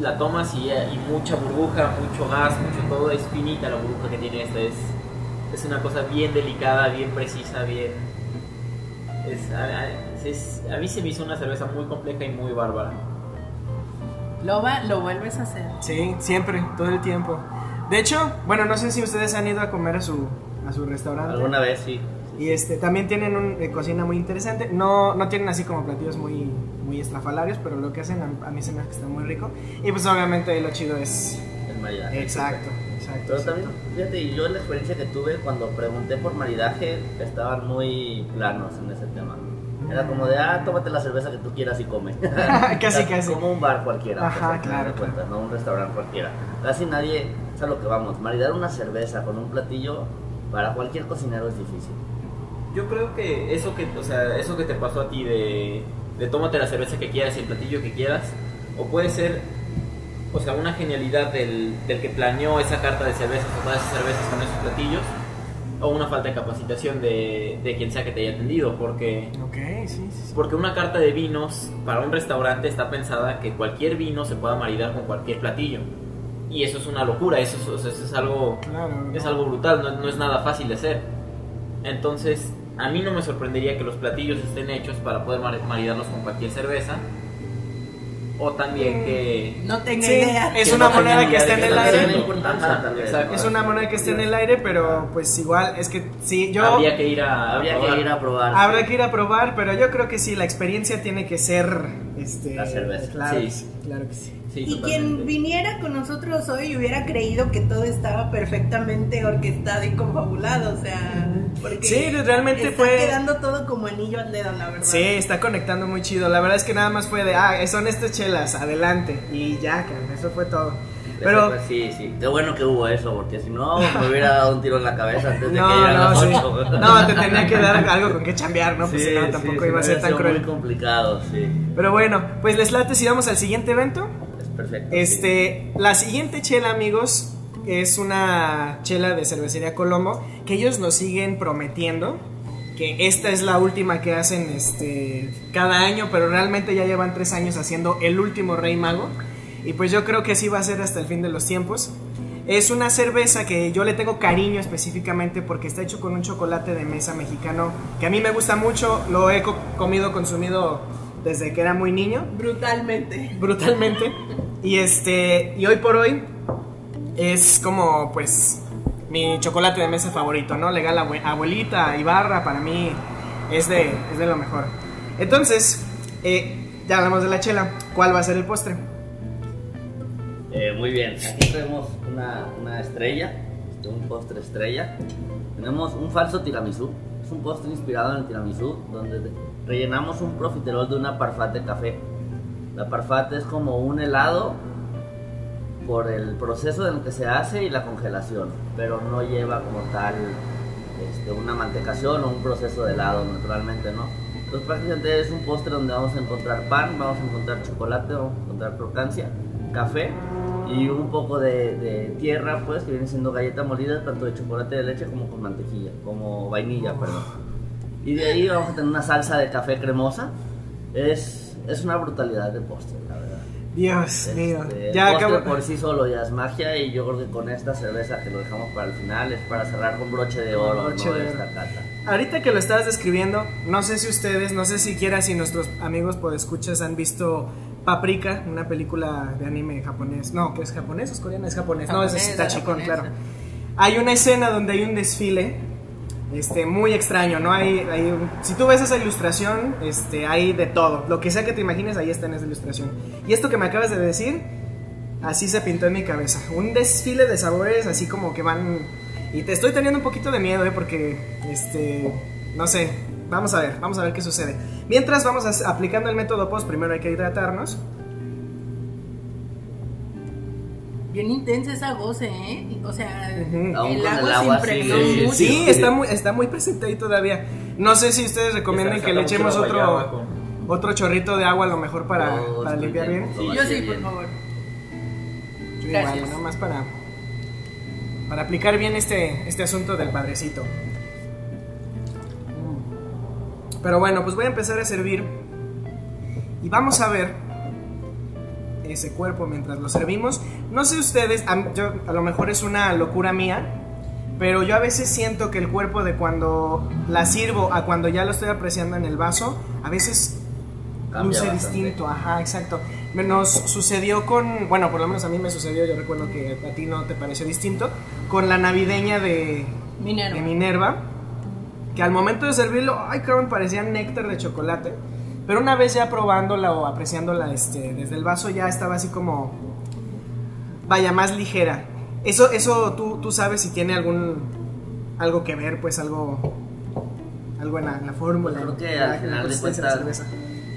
La tomas y, y mucha burbuja, mucho gas, mucho todo. Es finita la burbuja que tiene esta. Es, es una cosa bien delicada, bien precisa, bien. Es, a, a- es- a mí se me hizo una cerveza muy compleja y muy bárbara. Lo, va- lo vuelves a hacer. Sí, siempre, todo el tiempo. De hecho, bueno, no sé si ustedes han ido a comer a su, a su restaurante. Alguna vez sí. Y este, también tienen una cocina muy interesante. No, no tienen así como platillos muy, muy estrafalarios, pero lo que hacen a, a mí se me hace que está muy rico. Y pues obviamente ahí lo chido es... El maridaje. Exacto, exacto. Pero exacto. también, fíjate, y yo la experiencia que tuve cuando pregunté por maridaje, estaban muy planos en ese tema. Era como de, ah, tómate la cerveza que tú quieras y come. Casi, O sea, casi. Como un bar cualquiera. Ajá, pues, claro, no un restaurante cualquiera. Casi nadie, es a lo que vamos, maridar una cerveza con un platillo para cualquier cocinero es difícil. Yo creo que eso que, o sea, eso que te pasó a ti de, de tómate la cerveza que quieras y el platillo que quieras, o puede ser, o sea, una genialidad del, del que planeó esa carta de cervezas o todas esas cervezas con esos platillos, o una falta de capacitación de, de quien sea que te haya atendido, porque, Ok, sí, sí, sí. porque una carta de vinos para un restaurante está pensada que cualquier vino se pueda maridar con cualquier platillo. Y eso es una locura, eso es, eso algo Claro. es ¿no? algo brutal, no, no es nada fácil de hacer. Entonces, a mí no me sorprendería que los platillos estén hechos para poder mar- maridarlos con cualquier cerveza. O también que... No tengo Sí, idea. es que una no moneda que está en el aire. Es una moneda que está en el aire, pero pues igual es que sí, yo... Habría que ir a... Habría probar. que ir a probar. Habrá sí. que ir a probar, pero yo creo que sí, la experiencia tiene que ser este, La cerveza, Claro, sí. que sí, claro que sí. Sí, Y totalmente. quien viniera con nosotros hoy hubiera creído que todo estaba perfectamente orquestado y confabulado, o sea, porque Sí, realmente está fue- quedando todo como anillo al dedo, la verdad. Sí, está conectando muy chido. La verdad es que nada más fue de, ah, son estas chelas, adelante. Y ya, eso fue todo. Pero, sí, sí. Qué bueno que hubo eso, porque si no, me hubiera dado un tiro en la cabeza antes de no, que llegaran no, las sí. ocho. No, te tenía que dar algo con que chambear, ¿no? Pues Sí, si no, sí, tampoco sí, iba a ser tan cruel. muy complicado, sí. Pero bueno, pues les late si vamos al siguiente evento. Es perfecto. Este, la siguiente chela, amigos, es una chela de cervecería Colombo que ellos nos siguen prometiendo que esta es la última que hacen este cada año, pero realmente ya llevan tres años haciendo el último Rey Mago y pues yo creo que así va a ser hasta el fin de los tiempos. Es una cerveza que yo le tengo cariño específicamente porque está hecho con un chocolate de mesa mexicano que a mí me gusta mucho, lo he co- comido, consumido desde que era muy niño Brutalmente. brutalmente. Y este, y hoy por hoy es como pues mi chocolate de mesa favorito, ¿no? Legal abue- abuelita, Ibarra, para mí es de, es de lo mejor. Entonces, eh, ya hablamos de la chela. ¿Cuál va a ser el postre? Eh, muy bien, aquí tenemos una, una estrella, este, un postre estrella. Tenemos un falso tiramisú, es un postre inspirado en el tiramisú, donde de- rellenamos un profiterol de una parfait de café. La parfait es como un helado por el proceso en el que se hace y la congelación, pero no lleva como tal este, una mantecación o un proceso de helado, naturalmente, ¿no? Entonces prácticamente es un postre donde vamos a encontrar pan, vamos a encontrar chocolate, vamos a encontrar crocancia, café y un poco de, de tierra, pues, que viene siendo galleta molida, tanto de chocolate de leche como con mantequilla, como vainilla, perdón. Y de ahí vamos a tener una salsa de café cremosa. Es, es una brutalidad de postre, la verdad. Dios mío. Este, Ya el postre por sí solo ya es magia y yo creo que con esta cerveza que lo dejamos para el final es para cerrar con broche de oro Broche ¿no? de esta cata. Ahorita que lo estabas describiendo, no sé si ustedes, no sé siquiera si nuestros amigos podescuchas han visto Paprika, una película de anime japonés. No, que es japonés es coreana, es japonés. no, es Tachikon, japonesa. claro. Hay una escena donde hay un desfile este muy extraño, ¿no? Hay, hay si tú ves esa ilustración, este hay de todo, lo que sea que te imagines ahí está en esa ilustración. Y esto que me acabas de decir, así se pintó en mi cabeza. Un desfile de sabores así como que van y te estoy teniendo un poquito de miedo, ¿eh? porque este no sé, vamos a ver, vamos a ver qué sucede. Mientras vamos a- aplicando el método post, primero hay que hidratarnos. Bien intensa esa goce, ¿eh? O sea. Aún el agua el se impregnó sigue- mucho. Sí, está muy está muy presente ahí todavía. No sé si ustedes recomiendan Esa- que le echemos otro con- otro chorrito de agua a lo mejor para, limpiar bien. bien. Sí, yo sí, por favor. Yo igual, nada más para, para aplicar bien este, este asunto del padrecito. Pero bueno, pues voy a empezar a servir. Y vamos a ver ese cuerpo mientras lo servimos. No sé ustedes, a, yo, a lo mejor es una locura mía, pero yo a veces siento que el cuerpo de cuando la sirvo a cuando ya lo estoy apreciando en el vaso, a veces Cambia luce bastante. distinto, ajá, exacto. Me- Nos sucedió con, bueno, por lo menos a mí me sucedió, yo recuerdo que a ti no te pareció distinto, con la navideña de, Minerva. de Minerva, que al momento de servirlo, ay, cabrón, parecía néctar de chocolate. Pero una vez ya probándola o apreciándola este, desde el vaso, ya estaba así como, vaya, más ligera. Eso, eso tú, tú sabes si tiene algún, algo que ver, pues algo, algo en la, en la fórmula. Creo que al final de cuentas, cerveza.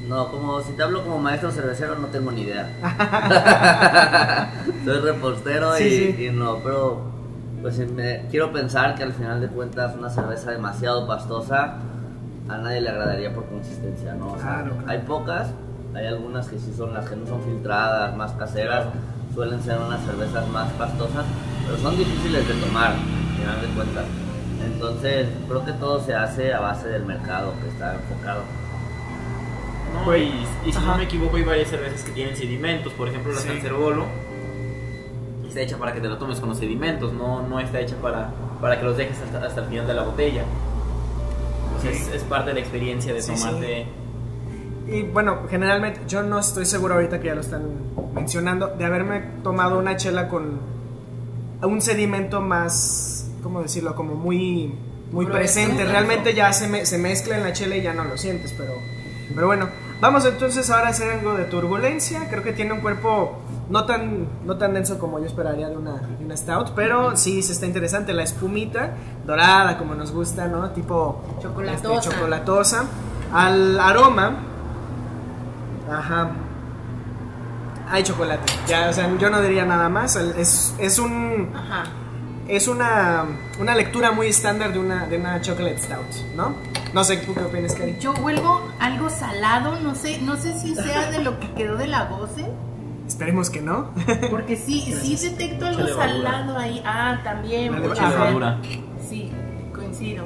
no, como si te hablo como maestro cervecero, no tengo ni idea. Soy repostero Sí, y, sí. y no, pero pues me- quiero pensar que al final de cuentas una cerveza demasiado pastosa a nadie le agradaría por consistencia, ¿no? O sea, Claro, claro. Hay pocas, hay algunas que sí son las que no son filtradas, más caseras, suelen ser unas cervezas más pastosas, pero son difíciles de tomar, al final de cuentas. Entonces, creo que todo se hace a base del mercado que está enfocado. No, y, y si Ajá. no me equivoco, hay varias cervezas que tienen sedimentos. Por ejemplo, la Sí. Cancerbolo está hecha para que te la tomes con los sedimentos, no, no está hecha para, para que los dejes hasta, hasta el final de la botella. Sea, es, es parte de la experiencia de Sí, sí. tomarte. Y bueno, generalmente yo no estoy seguro ahorita que ya lo están mencionando, de haberme tomado una chela con un sedimento más, ¿cómo decirlo? Como muy, muy presente. Realmente ya se, me- se mezcla en la chela y ya no lo sientes, pero, pero bueno. Vamos entonces ahora a hacer algo de turbulencia. Creo que tiene un cuerpo no tan, no tan denso como yo esperaría de una, de una stout, pero sí se está interesante. La espumita dorada, como nos gusta, ¿no? Tipo Chocolatosa. este, chocolatosa. Al aroma, ajá. Hay chocolate. Ya, o sea, yo no diría nada más. Es, es un Ajá. es una, una lectura muy estándar de una, de una chocolate stout, ¿no? No sé, ¿tú qué opinas, Cari? Yo huelgo algo salado, no sé, no sé si sea de lo que quedó de la goce, Esperemos que no. porque sí, sí detecto algo Mucha salado ahí. Ah, también. Levadura. Sí, coincido.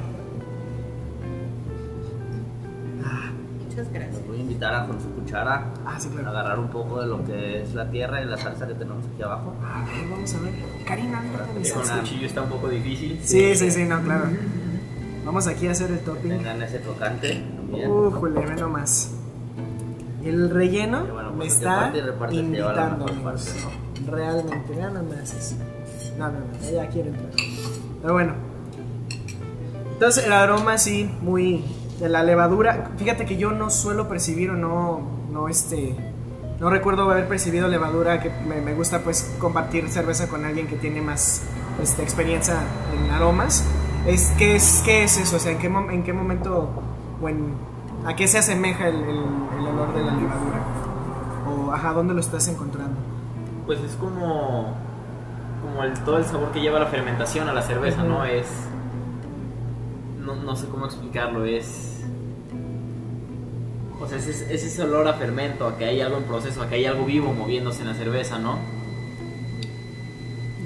Muchas gracias. Los voy a invitar a con su cuchara Ah, sí, a claro. agarrar un poco de lo que es la tierra y la salsa que tenemos aquí abajo. A ver, vamos a ver. Karina, mira mi Con salsa. cuchillo está un poco difícil. Sí, sí, sí, no, claro. Vamos aquí a hacer el topping. Tengan ese también. Ujule, ve nomás. El relleno bueno, me está reparte invitando, amigos. parte, Realmente, vean nomás eso. No, no, no, ella quiere entrar. Pero bueno. Entonces el aroma sí, muy de la levadura. Fíjate que yo no suelo percibir o no, no este, no recuerdo haber percibido levadura. Que me, me gusta pues compartir cerveza con alguien que tiene más este, experiencia en aromas. Es qué es qué es eso, o sea, en qué, en qué momento o en- a qué se asemeja el, el- el olor de la levadura o ajá, dónde lo estás encontrando. Pues es como, como el, todo el sabor que lleva la fermentación a la cerveza. ¿no? Es... No, no sé cómo explicarlo, es... O sea, es ese olor a fermento, a que hay algo en proceso, a que hay algo vivo moviéndose en la cerveza, ¿no?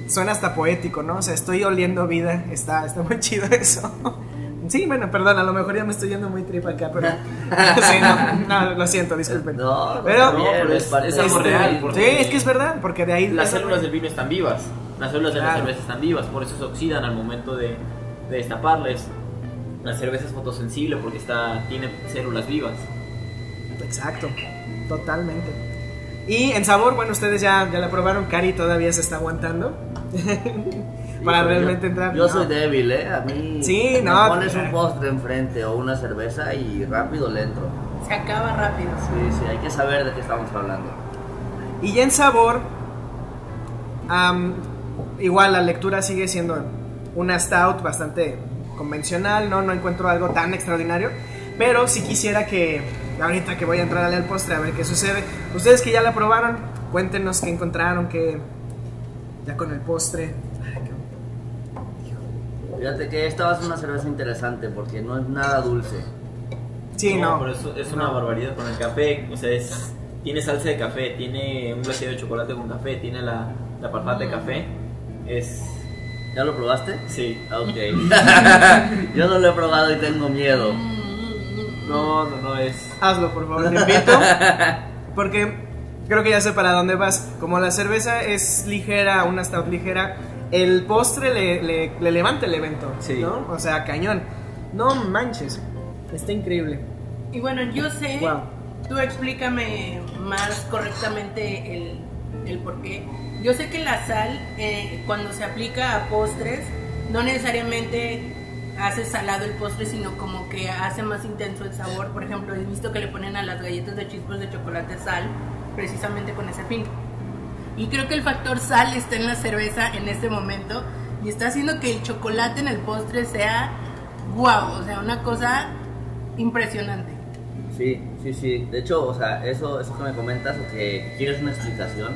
Suena hasta poético, ¿no? O sea, estoy oliendo vida. Está, está muy chido eso. Sí, bueno, perdón, a lo mejor ya me estoy yendo muy trip acá, pero. sí, no, no, lo siento, disculpen. No, no, Pero- No, pero es- algo Este, real, Sí, es que es verdad, porque de ahí. Las células del vino están vivas, las células de la Claro. cerveza están vivas, por eso se oxidan al momento de, de destaparles. La cerveza es fotosensible porque está, tiene células vivas. Exacto, totalmente. Y en sabor, bueno, ustedes ya, ya la probaron, Cari todavía se está aguantando. Para realmente yo, entrar. Yo No. soy débil, ¿eh? A mí. Sí, me no, pones un postre enfrente o una cerveza y rápido le entro. Se acaba rápido. Sí, sí, hay que saber de qué estamos hablando. Y ya en sabor, igual la lectura sigue siendo una stout bastante convencional, ¿no? No encuentro algo tan extraordinario, pero sí quisiera que ahorita que voy a entrarle al postre a ver qué sucede. Ustedes que ya la probaron, cuéntenos qué encontraron, qué ya con el postre. Fíjate que esta va a ser una cerveza interesante porque no es nada dulce. Sí, no. pero eso es una No. barbaridad con el café. O sea, es, tiene salsa de café, tiene un glaseado de chocolate con café, tiene la, la parfait de café. Es. ¿Ya lo probaste? Sí. Ah, Ok. Yo no lo he probado y tengo miedo. No, no, no, es. Hazlo, por favor, te invito. Porque creo que ya sé para dónde vas. Como la cerveza es ligera, una stout ligera, el postre le, le- le levanta el evento. Sí. ¿no? O sea, cañón. No manches. Está increíble. Y bueno, yo sé, Wow. tú explícame más correctamente el, el por qué. Yo sé que la sal, eh, cuando se aplica a postres, no necesariamente hace salado el postre, sino como que hace más intenso el sabor. Por ejemplo, he visto que le ponen a las galletas de chispas de chocolate sal, precisamente con ese fin. Y creo que el factor sal está en la cerveza en este momento y está haciendo que el chocolate en el postre sea wow, o sea, una cosa impresionante. Sí, sí, sí. De hecho, o sea, eso, eso que me comentas o que quieres una explicación,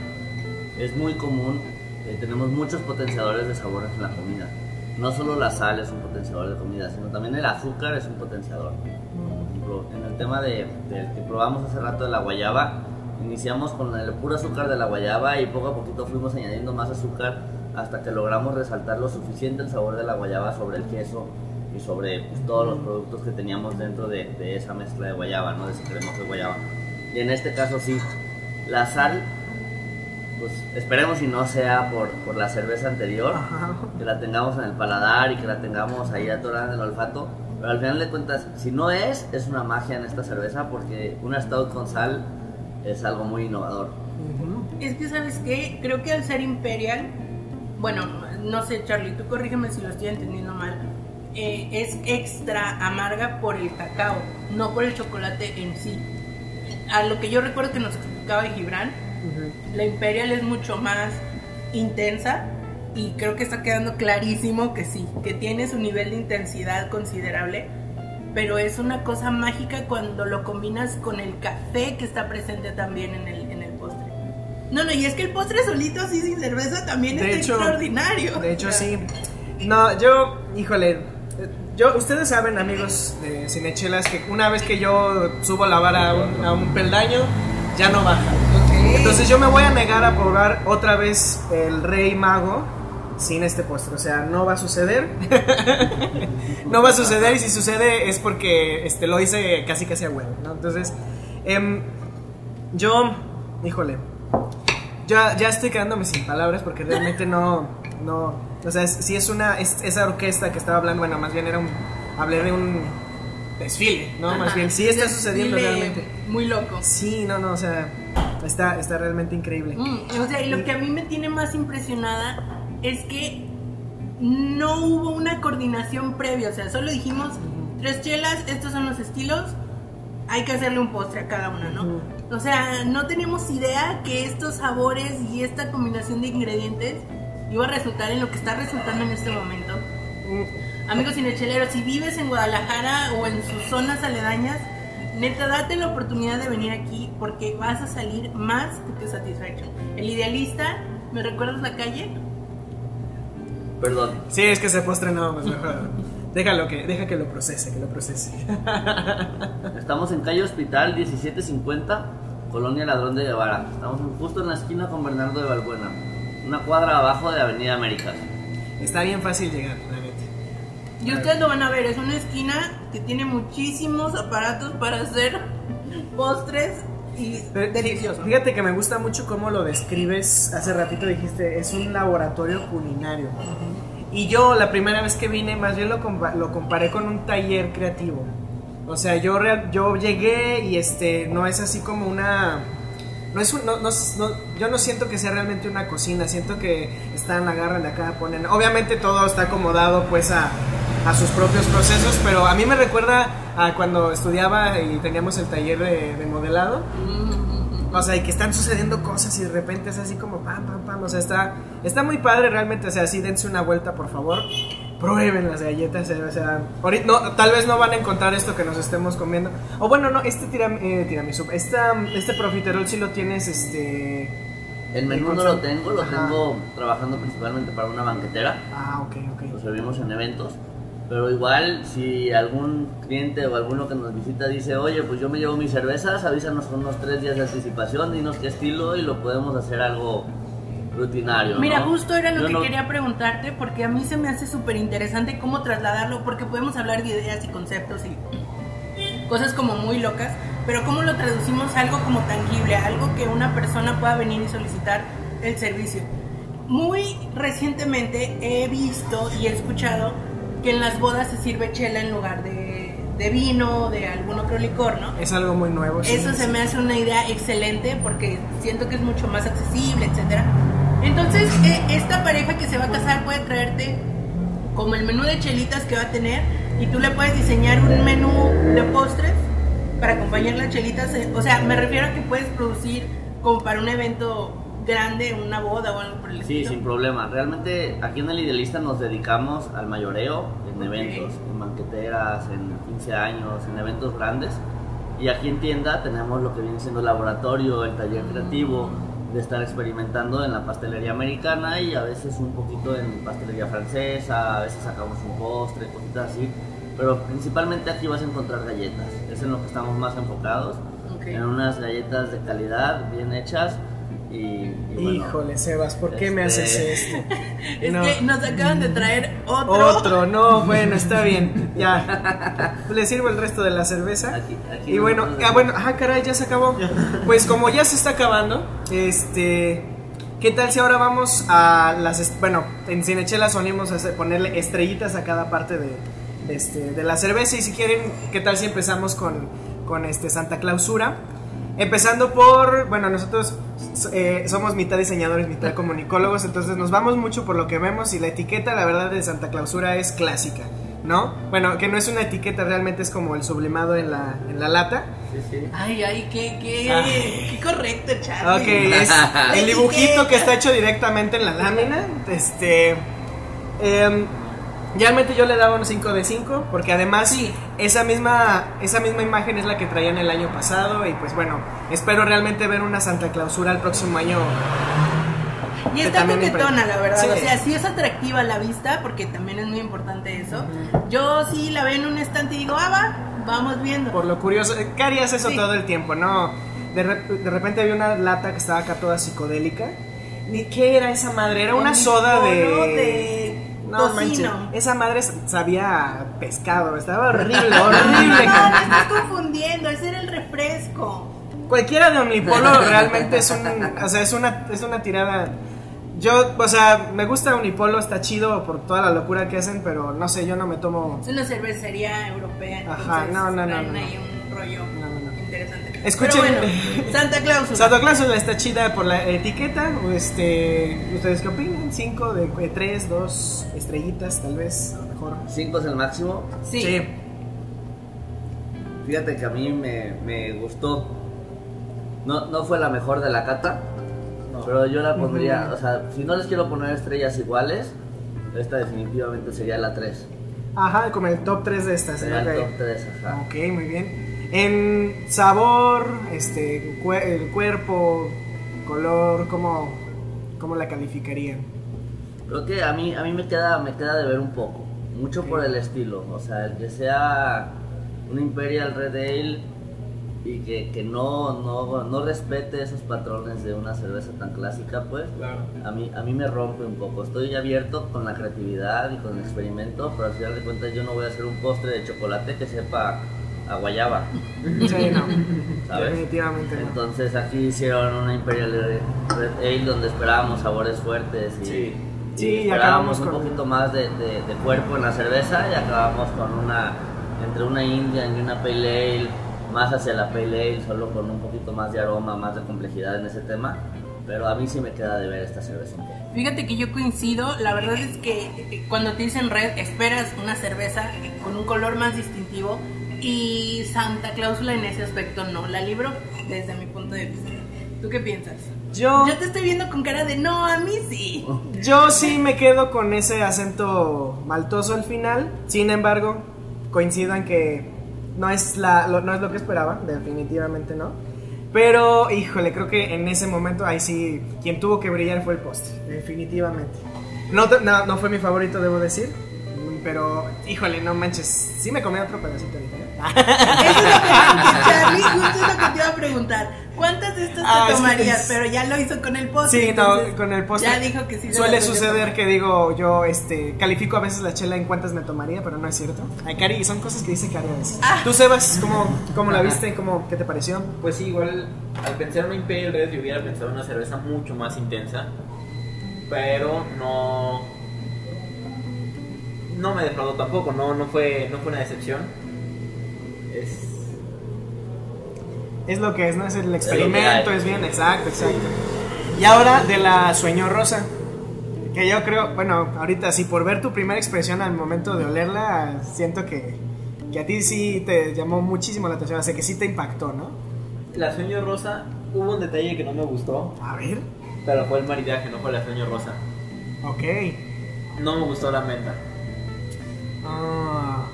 es muy común. eh, tenemos muchos potenciadores de sabores en la comida. No solo la sal es un potenciador de comida, sino también el azúcar es un potenciador. Por ejemplo, en el tema de, del que probamos hace rato de la guayaba, iniciamos con el puro azúcar de la guayaba y poco a poquito fuimos añadiendo más azúcar hasta que logramos resaltar lo suficiente el sabor de la guayaba sobre el queso y sobre pues, todos los productos que teníamos dentro de, de esa mezcla de guayaba, ¿no? de ese cremoso de guayaba. Y en este caso sí, la sal, pues esperemos y no sea por, por la cerveza anterior, Ajá. que la tengamos en el paladar y que la tengamos ahí atorada en el olfato. Pero al final de cuentas, si no es, es una magia en esta cerveza porque una stout con sal es algo muy innovador. Es que, ¿sabes qué? Creo que al ser Imperial, bueno, no sé, Charlie, tú corrígeme si lo estoy entendiendo mal, eh, es extra amarga por el cacao, no por el chocolate en sí. a lo que yo recuerdo que nos explicaba Gibran, Ujú. la Imperial es mucho más intensa y creo que está quedando clarísimo que sí, que tiene su nivel de intensidad considerable, pero es una cosa mágica cuando lo combinas con el café que está presente también en el, en el postre. No, no, y es que el postre solito así sin cerveza también De está hecho- extraordinario. De hecho, sí. No, yo, híjole, eh, yo, ustedes saben, amigos de Cinechelas, que una vez que yo subo la vara a un, a un peldaño, ya no baja. ok. Entonces yo me voy a negar a probar otra vez el Rey Mago sin este postre. O sea, no va a suceder. no va a suceder y si sucede es porque este, lo hice casi casi a huevo, ¿no? Entonces, em, yo, híjole, ya, ya estoy quedándome sin palabras porque realmente no, no, o sea, es- si es una, es- esa orquesta que estaba hablando, bueno, más bien era un, hablé de un desfile, ¿no? Más bien, sí está sucediendo realmente. Muy loco. Sí, no, no, o sea, está, está realmente increíble. Mm, o sea, y lo que a mí me tiene más impresionada es que no hubo una coordinación previa. O sea, solo dijimos tres chelas, estos son los estilos, hay que hacerle un postre a cada una, ¿no? O sea, no teníamos idea que estos sabores y esta combinación de ingredientes iba a resultar en lo que está resultando en este momento. Mm, Amigos cinecheleros, si vives en Guadalajara o en sus zonas aledañas, neta, date la oportunidad de venir aquí porque vas a salir más que satisfecho. El idealista, ¿me recuerdas la calle? Perdón. Sí, es que se postre no, más mejor. Déjalo que, deja que lo procese, que lo procese. Estamos en calle Hospital 1750, Colonia Ladrón de Guevara. Estamos justo en la esquina con Bernardo de Balbuena, una cuadra abajo de Avenida América. Está bien fácil llegar, la neta. Y ustedes lo van a ver, es una esquina que tiene muchísimos aparatos para hacer postres y Pero, deliciosos. Fíjate que me gusta mucho cómo lo describes. Hace ratito dijiste, es un laboratorio culinario. Y yo la primera vez que vine, más bien lo, compa- lo comparé con un taller creativo. O sea, yo, real- yo llegué y este no es así como una... No es un- no- no- no- yo no siento que sea realmente una cocina, siento que están, agarran de acá, ponen... Obviamente todo está acomodado pues a, a sus propios procesos, pero a mí me recuerda a cuando estudiaba y teníamos el taller de, de modelado. O sea, y que están sucediendo cosas y de repente es así como pam, pam, pam. O sea, está, está muy padre realmente. O sea, sí, dense una vuelta, por favor. Prueben las galletas. eh, O sea, ahorita, no, tal vez no van a encontrar esto que nos estemos comiendo. O bueno, no, este tiram, eh, tiramisú. Esta, este profiterol sí lo tienes, este... El menú no lo tengo, lo Ajá. tengo trabajando principalmente para una banquetera. Ah, ok, Lo ok. servimos en eventos. Pero igual, si algún cliente o alguno que nos visita dice, oye, pues yo me llevo mis cervezas, avísanos con unos tres días de anticipación, dinos qué estilo y lo podemos hacer algo rutinario. Mira, ¿no? justo era lo Yo que no- quería preguntarte porque a mí se me hace súper interesante cómo trasladarlo, porque podemos hablar de ideas y conceptos y cosas como muy locas, pero cómo lo traducimos a algo como tangible, a algo que una persona pueda venir y solicitar el servicio. Muy recientemente he visto y he escuchado que en las bodas se sirve chela en lugar de, de vino, de algún otro licor, ¿no? Es algo muy nuevo. sí, Eso se me hace una idea excelente porque siento que es mucho más accesible, etcétera. Entonces, eh, esta pareja que se va a casar puede traerte como el menú de chelitas que va a tener y tú le puedes diseñar un menú de postres para acompañar las chelitas. O sea, me refiero a que puedes producir como para un evento grande, una boda o algo por el Sí, estilo. sin problema. Realmente aquí en el Idealista nos dedicamos al mayoreo en eventos, en banqueteras, en 15 años, en eventos grandes. Y aquí en tienda tenemos lo que viene siendo el laboratorio, el taller creativo, de estar experimentando en la pastelería americana y a veces un poquito en pastelería francesa, a veces sacamos un postre, cositas así. Pero principalmente aquí vas a encontrar galletas, es en lo que estamos más enfocados, en unas galletas de calidad, bien hechas. Y, y bueno, Híjole, Sebas, ¿por qué me este- haces esto? Es No. que nos acaban de traer otro. Otro, no, bueno, está bien, ya. Le sirvo el resto de la cerveza. Aquí- aquí y no bueno, ah, bueno, ajá, caray, ya se acabó. Pues como ya se está acabando, este, ¿qué tal si ahora vamos a las, bueno, en Cinechela hacer- ponerle estrellitas a cada parte de, de este, de la cerveza y si quieren, ¿qué tal si empezamos con, con este Santa Clausura? Empezando por, bueno, nosotros eh, somos mitad diseñadores, mitad comunicólogos, entonces nos vamos mucho por lo que vemos y la etiqueta, la verdad, de Santa Clausura es clásica. ¿no? Bueno, que no es una etiqueta, realmente es como el sublimado en la, en la lata. Sí, sí. Ay, ay, qué, qué, Ah. qué correcto, Charlie. Ok, es el dibujito que está hecho directamente en la lámina. Este. em, realmente yo le daba un 5 de 5, porque además Sí. esa, misma, esa misma imagen es la que traían el año pasado. Y pues bueno, espero realmente ver una Santa Clausura el próximo año. Y está coquetona, la verdad. Sí. O sea, sí es atractiva a la vista, porque también es muy importante eso. Yo sí la veo en un estante y digo, ah, va, vamos viendo. Por lo curioso, eh, ¿qué harías eso Sí. todo el tiempo? No, de, re- de repente había una lata que estaba acá toda psicodélica. Ni qué era esa madre, era una Un soda de. de No manches, esa madre sabía a pescado, estaba horrible, horrible. No, te estás confundiendo, ese era el refresco. Cualquiera de Omnipolo realmente es un, o sea, es una, es una tirada. Yo, o sea, me gusta Unipolo, está chido por toda la locura que hacen, pero no sé, yo no me tomo. Es una cervecería europea. Ajá, no, no, no, un rollo Escuchen- Pero bueno, Santa Claus. Santa Clausula está chida por la etiqueta. Este, ¿Ustedes qué opinan? ¿Cinco de de tres, dos estrellitas, tal vez? A lo mejor. 5 es el máximo. Sí. Fíjate que a mí me, me gustó. No, no fue la mejor de la cata, pero yo la pondría, o sea, si no les quiero poner estrellas iguales, esta definitivamente sería la 3. Ajá, como el top 3 de estas. Sería el top 3, ajá. Ok, muy bien. En sabor, este, el cuerpo, color, ¿cómo, cómo la calificarían? Creo que a mí, a mí me, queda, me queda de ver un poco, mucho por el estilo, o sea, el que sea un Imperial Red Ale y que, que no, no, no respete esos patrones de una cerveza tan clásica, pues Claro. a mí, a mí me rompe un poco. Estoy abierto con la creatividad y con el experimento, pero al final de cuentas yo no voy a hacer un postre de chocolate que sepa a guayaba, Sí, no. ¿sabes? Definitivamente no. Entonces aquí hicieron una Imperial Red Ale donde esperábamos sabores fuertes y, Sí. y Sí, y esperábamos acabamos un con- poquito más de, de- de cuerpo en la cerveza y acabamos con una entre una Indian y una Pale Ale, más hacia la Pale Ale, solo con un poquito más de aroma, más de complejidad en ese tema. Pero a mí sí me queda de ver esta cerveza. Fíjate que yo coincido, la verdad es que cuando te dicen red esperas una cerveza con un color más distintivo y Santa Cláusula en ese aspecto no la libró desde mi punto de vista. ¿Tú qué piensas? Yo, Yo te estoy viendo con cara de no, a mí sí. yo sí me quedo con ese acento maltoso al final. Sin embargo, coincido en que no es, la, lo, no es lo que esperaba, definitivamente no. Pero, híjole, creo que en ese momento ahí sí, quien tuvo que brillar fue el postre, definitivamente. No, no, no fue mi favorito, debo decir. Pero, híjole, no manches, sí me comí otro pedacito ahorita. Eso es lo que Charlie, justo es lo que te iba a preguntar. ¿Cuántas de estas Ah, te es que tomarías? Pero ya lo hizo con el postre. Sí, no, entonces con el postre. Ya dijo que sí. Suele suceder que digo, yo este califico a veces la chela en cuántas me tomaría, pero no es cierto. Ay, Cari, son cosas que dice Cari a veces. Ah. Tú, Sebas, ¿cómo, cómo la viste? ¿Cómo, ¿Qué te pareció? Pues sí, igual al pensar en una Imperial Red yo hubiera pensado en una cerveza mucho más intensa, pero no no me defraudó tampoco, no no fue no fue una decepción. Es Es lo que es, ¿no? Es el experimento, es bien, exacto, exacto. Y ahora de la sueño rosa. Que yo creo, bueno, ahorita sí, por ver tu primera expresión al momento de olerla, siento que, que a ti sí te llamó muchísimo la atención, o sea, que sí te impactó, ¿no? la sueño rosa, hubo un detalle que no me gustó, A ver, pero fue el maridaje, no fue la sueño rosa. ok. No me gustó la menta. Ah,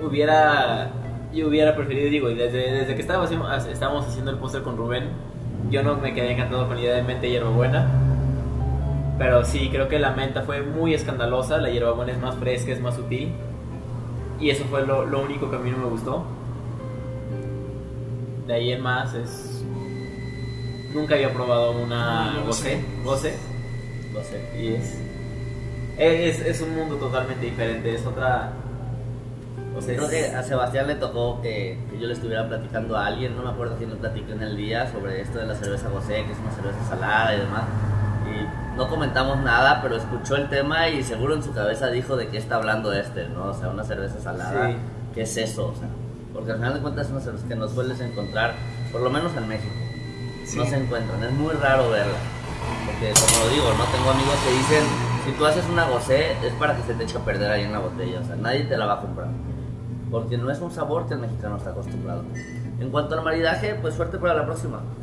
Hubiera yo hubiera preferido, digo, y desde, desde que estábamos, haciendo- estábamos haciendo el póster con Rubén, yo no me quedé encantado con la idea de menta y hierbabuena. Pero sí, creo que la menta fue muy escandalosa, la hierbabuena es más fresca, es más sutil. Y eso fue lo, lo único que a mí no me gustó. De ahí en más es... Nunca había probado una goce, goce, sé. y es, es... Es un mundo totalmente diferente, es otra... O sea, Creo que a Sebastián le tocó que, que yo le estuviera platicando a alguien, no me acuerdo quién le platicó en el día sobre esto de la cerveza José, que es una cerveza salada y demás. Y no comentamos nada, pero escuchó el tema y seguro en su cabeza dijo de qué está hablando este, ¿no? O sea, una cerveza salada, Sí. ¿qué es eso? O sea, porque al final de cuentas es una cerveza que no sueles encontrar, por lo menos en México. Sí. No se encuentran, es muy raro verla. Porque como lo digo, no tengo amigos que dicen, si tú haces una gocé, es para que se te eche a perder ahí en la botella. O sea, nadie te la va a comprar. Porque no es un sabor que el mexicano está acostumbrado. En cuanto al maridaje, pues suerte para la próxima.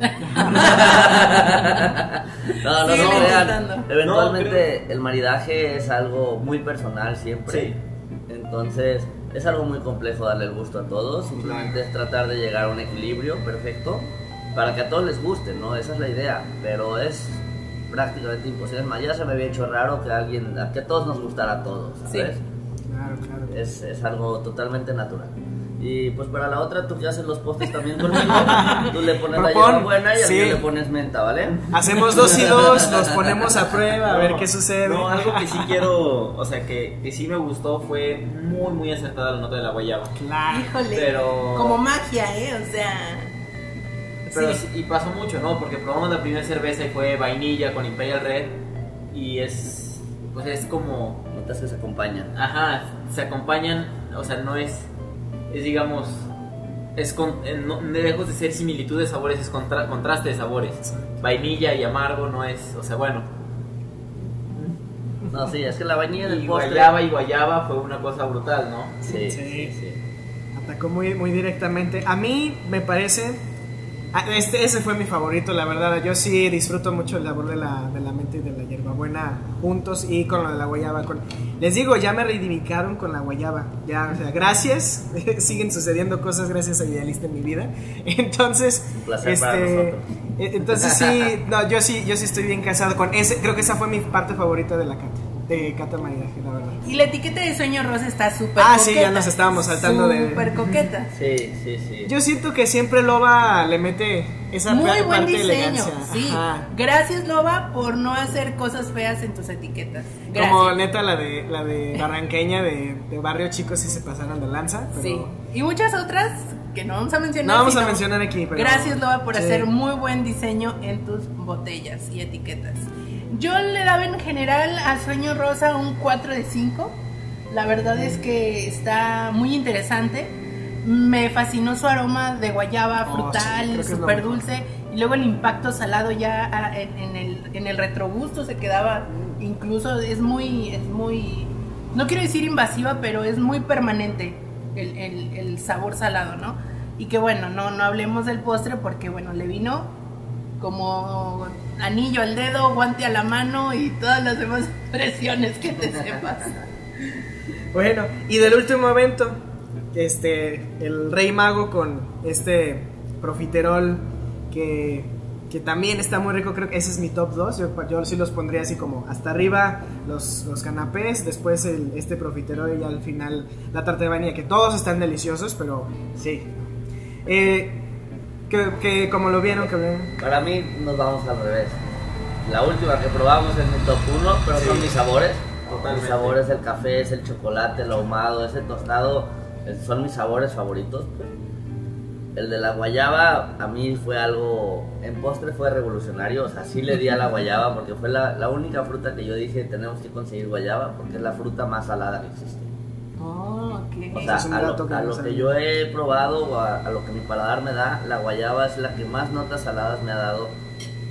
no, no, no, vean. intentando. Eventualmente el maridaje es algo muy personal siempre. Sí. Entonces es algo muy complejo darle el gusto a todos. Simplemente es tratar de llegar a un equilibrio perfecto para que a todos les guste, ¿no? Esa es la idea. Pero es prácticamente imposible. Es más, ya se me había hecho raro que a alguien, que a todos nos gustara a todos, Sí. Claro, claro. Es, es algo totalmente natural. Y pues para la otra, tú que haces los postres también conmigo, tú le pones la Propon, hierbabuena y a mí sí. le pones menta, ¿vale? Hacemos dos y dos, los ponemos a prueba a ver qué sucede. No, algo que sí quiero, o sea, que, que sí me gustó fue muy, muy acertada la nota de la guayaba. Claro. Híjole. Pero- Como magia, ¿eh? O sea. Pero sí. sí, y pasó mucho, ¿no? Porque probamos la primera cerveza y fue vainilla con Imperial Red y es, pues es como, Que se acompañan. ajá, se acompañan, o sea, no es, es digamos, es con, no- lejos de ser similitud de sabores, es contra- contraste de sabores. Vainilla y amargo no es, o sea, bueno, No, sí, es que la vainilla del y postre. guayaba y guayaba fue una cosa brutal, ¿no? Sí, Sí. sí, sí. Atacó muy, muy directamente. A mí me parece. Ah, Este, ese fue mi favorito, la verdad. Yo sí disfruto mucho el sabor de la, de la menta y de la hierbabuena juntos y con lo de la guayaba. Con, les digo, ya me reivindicaron con la guayaba. Ya, o sea, gracias. Siguen sucediendo cosas gracias a Idealista en mi vida. Entonces, Un placer para este, nosotros. eh, entonces sí, no, yo sí, yo sí estoy bien casado con ese. Creo que esa fue mi parte favorita de la cata, de cata maridaje, la verdad. Y la etiqueta de sueño rosa está súper Ah, coqueta. sí, ya nos estábamos saltando de- Súper coqueta. Sí, sí, sí. Yo siento que siempre Loba le mete esa Muy buen de diseño, elegancia. sí. Ajá. Gracias, Loba, por no hacer cosas feas en tus etiquetas. Gracias. Como neta la de la de Barranqueña de, de Barrio Chico si se pasaron de lanza. Pero Sí. Y muchas otras que no vamos a mencionar. No vamos a mencionar aquí, pero- Gracias, Loba, por Sí. hacer muy buen diseño en tus botellas y etiquetas. Yo le daba en general a Sueño Rosa un 4 de 5. La verdad es que está muy interesante. Me fascinó su aroma de guayaba Oh, frutal, sí, súper mejor. dulce. Y luego el impacto salado ya ah, en, en el, en el retrogusto se quedaba. Incluso es muy, es muy. No quiero decir invasiva, pero es muy permanente el, el- el sabor salado, ¿no? Y que bueno, no, no hablemos del postre porque bueno, le vino como anillo al dedo, guante a la mano y todas las demás expresiones que te sepas. Bueno, y del último evento, este el Rey Mago con este profiterol que, que también está muy rico, creo que ese es mi top 2. Yo, yo sí los pondría así como hasta arriba los, los canapés, después el, este profiterol y al final la tarta de vainilla, que todos están deliciosos, pero sí. Eh, que, que como lo vieron, que Para mí nos vamos al revés. La última que probamos es mi top 1, pero son mis sabores. Totalmente. Mis sabores, el café, es el chocolate, el ahumado, ese tostado, eh, son mis sabores favoritos. El de la guayaba a mí fue algo, en postre fue revolucionario, o sea, sí le di a la guayaba porque fue la, la única fruta que yo dije tenemos que conseguir guayaba porque es la fruta más salada que existe. Oh, O ok. sea, a lo, que a no lo que sabía. yo he probado o a, a lo que mi paladar me da, la guayaba es la que más notas saladas me ha dado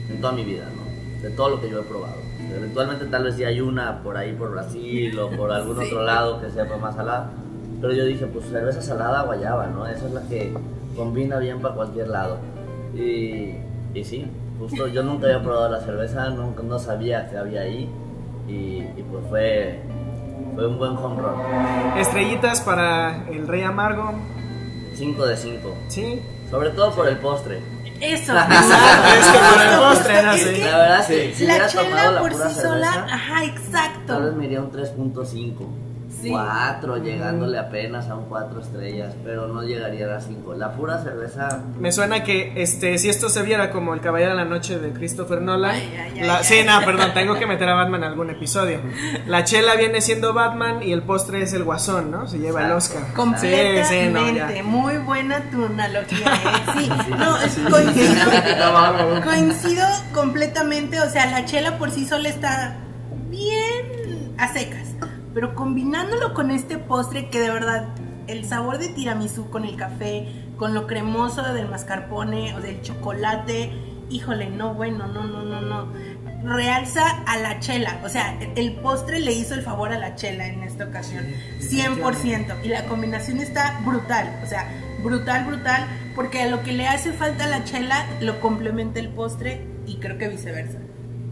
en toda mi vida, ¿no? De todo lo que yo he probado. Eventualmente tal vez sí hay una por ahí por Brasil o por algún Sí. otro lado que sepa más salada. Pero yo dije, pues cerveza salada, guayaba, ¿no? Esa es la que combina bien para cualquier lado. Y, y sí, justo yo nunca había probado la cerveza, nunca, no sabía que había ahí. Y, y pues fue, fue un buen home run. estrellitas para el Rey Amargo, 5 de 5. ¿sí? Sobre todo por el postre. Eso. Es que por el postre, no sé. La verdad, sí. Si la hubiera tomado la por pura sí sola, cerveza, ajá, Tal vez exacto. me iría un 3.5. Sí. 4, llegándole apenas a un 4 estrellas, pero no llegaría a 5. La pura cerveza, Me suena que este si esto se viera como El Caballero de la Noche de Christopher Nolan. Ay, ay, ay, la, ay. sí, no, perdón, tengo que meter a Batman en algún episodio. La chela viene siendo Batman y el postre es el Guasón, ¿no? Se lleva el. Oscar. Completamente, Sí, sí, no, ya. muy buena tu analogía, ¿eh? Sí, no, es- coincido, coincido completamente, o sea, la chela por sí sola está bien a secas, pero combinándolo con este postre que de verdad, el sabor de tiramisú con el café, con lo cremoso del mascarpone o del chocolate, híjole, no, bueno, no, no, no, no. realza a la chela. O sea, el postre le hizo el favor a la chela en esta ocasión. 100%. Y la combinación está brutal. O sea, brutal, brutal. Porque a lo que le hace falta a la chela lo complementa el postre y creo que viceversa.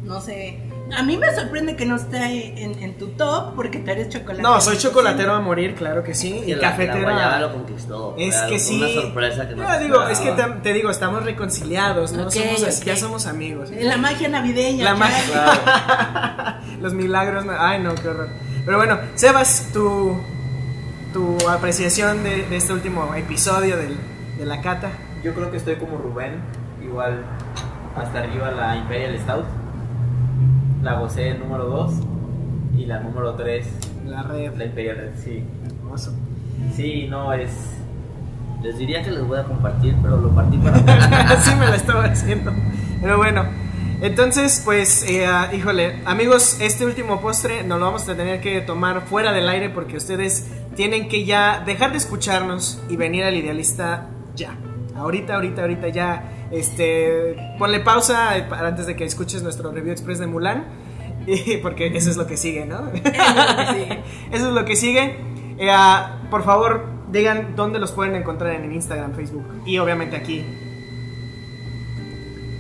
No sé. A mí me sorprende que no esté en, en tu top porque tú eres chocolate. No, soy chocolatero a morir, claro que sí. Y Y la, la cafetero. guayaba lo conquistó. Es que sí. Una sorpresa que no se digo, es que te, te digo, estamos reconciliados, ¿no? Ok, somos, así- ok. Ya somos amigos. La magia navideña. La magia. Los milagros. no- Ay, no, qué horror. Pero bueno, Sebas, tu, tu apreciación de, de este último episodio del- de la cata. Yo creo que estoy como Rubén, igual hasta arriba la Imperial Stout, la Gosé número 2 y la número 3, La red. la Imperial Red, sí. Hermoso. Sí, no, es... Les diría que les voy a compartir, pero lo partí para Así me la estaba haciendo. Pero bueno, entonces, pues, eh, ah, híjole, amigos, este último postre nos lo vamos a tener que tomar fuera del aire porque ustedes tienen que ya dejar de escucharnos y venir al idealista ya. Ahorita, ahorita, ahorita ya. Este, ponle pausa eh, antes de que escuches nuestro review express de Mulan. porque eso es lo que sigue, ¿no? Eso es lo que sigue. Eso es lo que sigue. Eh, ah, por favor, digan dónde los pueden encontrar en Instagram, Facebook y obviamente aquí.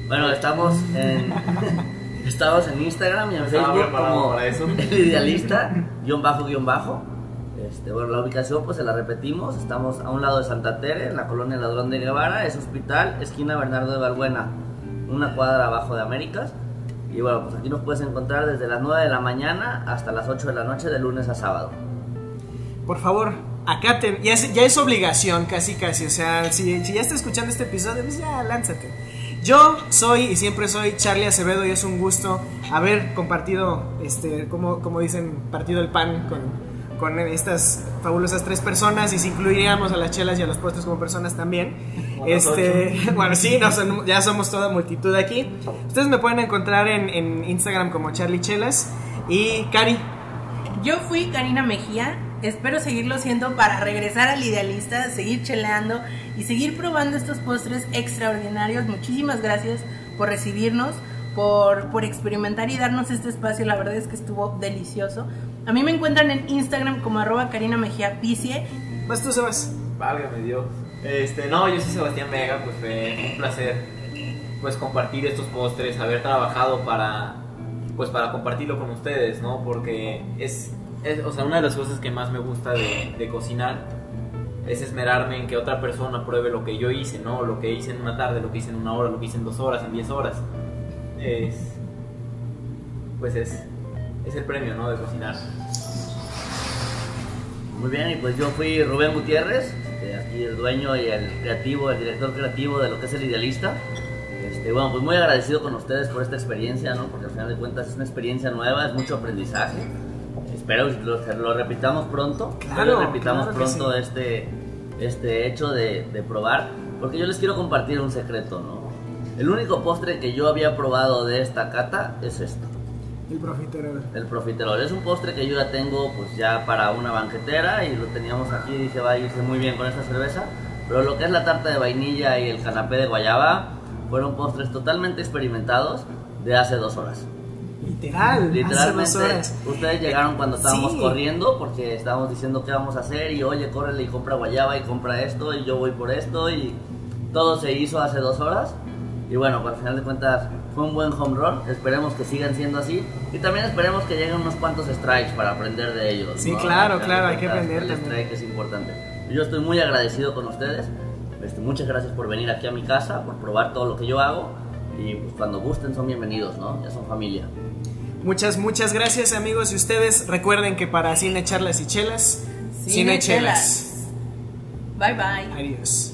Bueno, estamos en, estamos en Instagram y en Facebook como para eso. el idealista, guion bajo, guion bajo. Este, bueno, la ubicación pues se la repetimos, estamos a un lado de Santa Tere, en la colonia Ladrón de Guevara, es hospital, esquina Bernardo de Balbuena, una cuadra abajo de Américas. Y bueno, pues aquí nos puedes encontrar desde las 9 de la mañana hasta las 8 de la noche, de lunes a sábado. Por favor, acá te, ya, es, ya es obligación, casi casi. O sea, si, ya estás escuchando este episodio, pues ya lánzate. Yo soy y siempre soy Charlie Acevedo y es un gusto haber compartido, este, como, como dicen, partido el pan con, con estas fabulosas tres personas y si incluiríamos a las chelas y a los postres como personas también. Este, bueno, sí, no, son- ya somos toda multitud aquí. Ustedes me pueden encontrar en, en Instagram como Charlie Chelas y Cari. Yo fui Karina Mejía. Espero seguirlo siendo para regresar al idealista, seguir cheleando y seguir probando estos postres extraordinarios. Muchísimas gracias por recibirnos, por, por experimentar y darnos este espacio. La verdad es que estuvo delicioso. A mí me encuentran en Instagram como arroba Karina Mejía Picie. Vas tú, Sebas. Válgame Dios. Este, no, yo soy Sebastián Vega, pues fue un placer pues compartir estos postres, haber trabajado para pues para compartirlo con ustedes, ¿no? Porque es, es o sea, una de las cosas que más me gusta de, de cocinar es esmerarme en que otra persona pruebe lo que yo hice, ¿no? Lo que hice en una tarde, lo que hice en una hora, lo que hice en dos horas, en diez horas. Es pues es es el premio, ¿no? De cocinar. Muy bien, y pues yo fui Rubén Gutiérrez, este, aquí el dueño y el creativo, el director creativo de lo que es el idealista. Este, bueno, pues muy agradecido con ustedes por esta experiencia, ¿no? Porque al final de cuentas es una experiencia nueva, es mucho aprendizaje. Espero que lo, repitamos pronto. Claro, que repitamos claro que pronto sí. este, este hecho de, de probar. Porque yo les quiero compartir un secreto, ¿no? El único postre que yo había probado de esta cata es esto. El profiterol. El profiterol es un postre que yo ya tengo pues ya para una banquetera y lo teníamos aquí, dije va a irse muy bien con esta cerveza. Pero lo que es la tarta de vainilla y el canapé de guayaba fueron postres totalmente experimentados de hace dos horas. Literal. Hace Literalmente, dos horas. ustedes llegaron cuando estábamos Sí. corriendo porque estábamos diciendo qué vamos a hacer y oye, córrele y compra guayaba y compra esto y yo voy por esto y todo se hizo hace dos horas. Y bueno, pues, al final de cuentas fue un buen home run. Esperemos que sigan siendo así y también esperemos que lleguen unos cuantos strikes para aprender de ellos. Sí, ¿no? claro, claro, hay que aprender El también. strike es importante. Yo estoy muy agradecido con ustedes. Este, muchas gracias por venir aquí a mi casa, por probar todo lo que yo hago. Y pues, cuando gusten son bienvenidos, ¿no? Ya son familia. Muchas, muchas gracias amigos y ustedes recuerden que para Cine Charlas y Chelas, Cine Chelas. Bye bye. Adiós.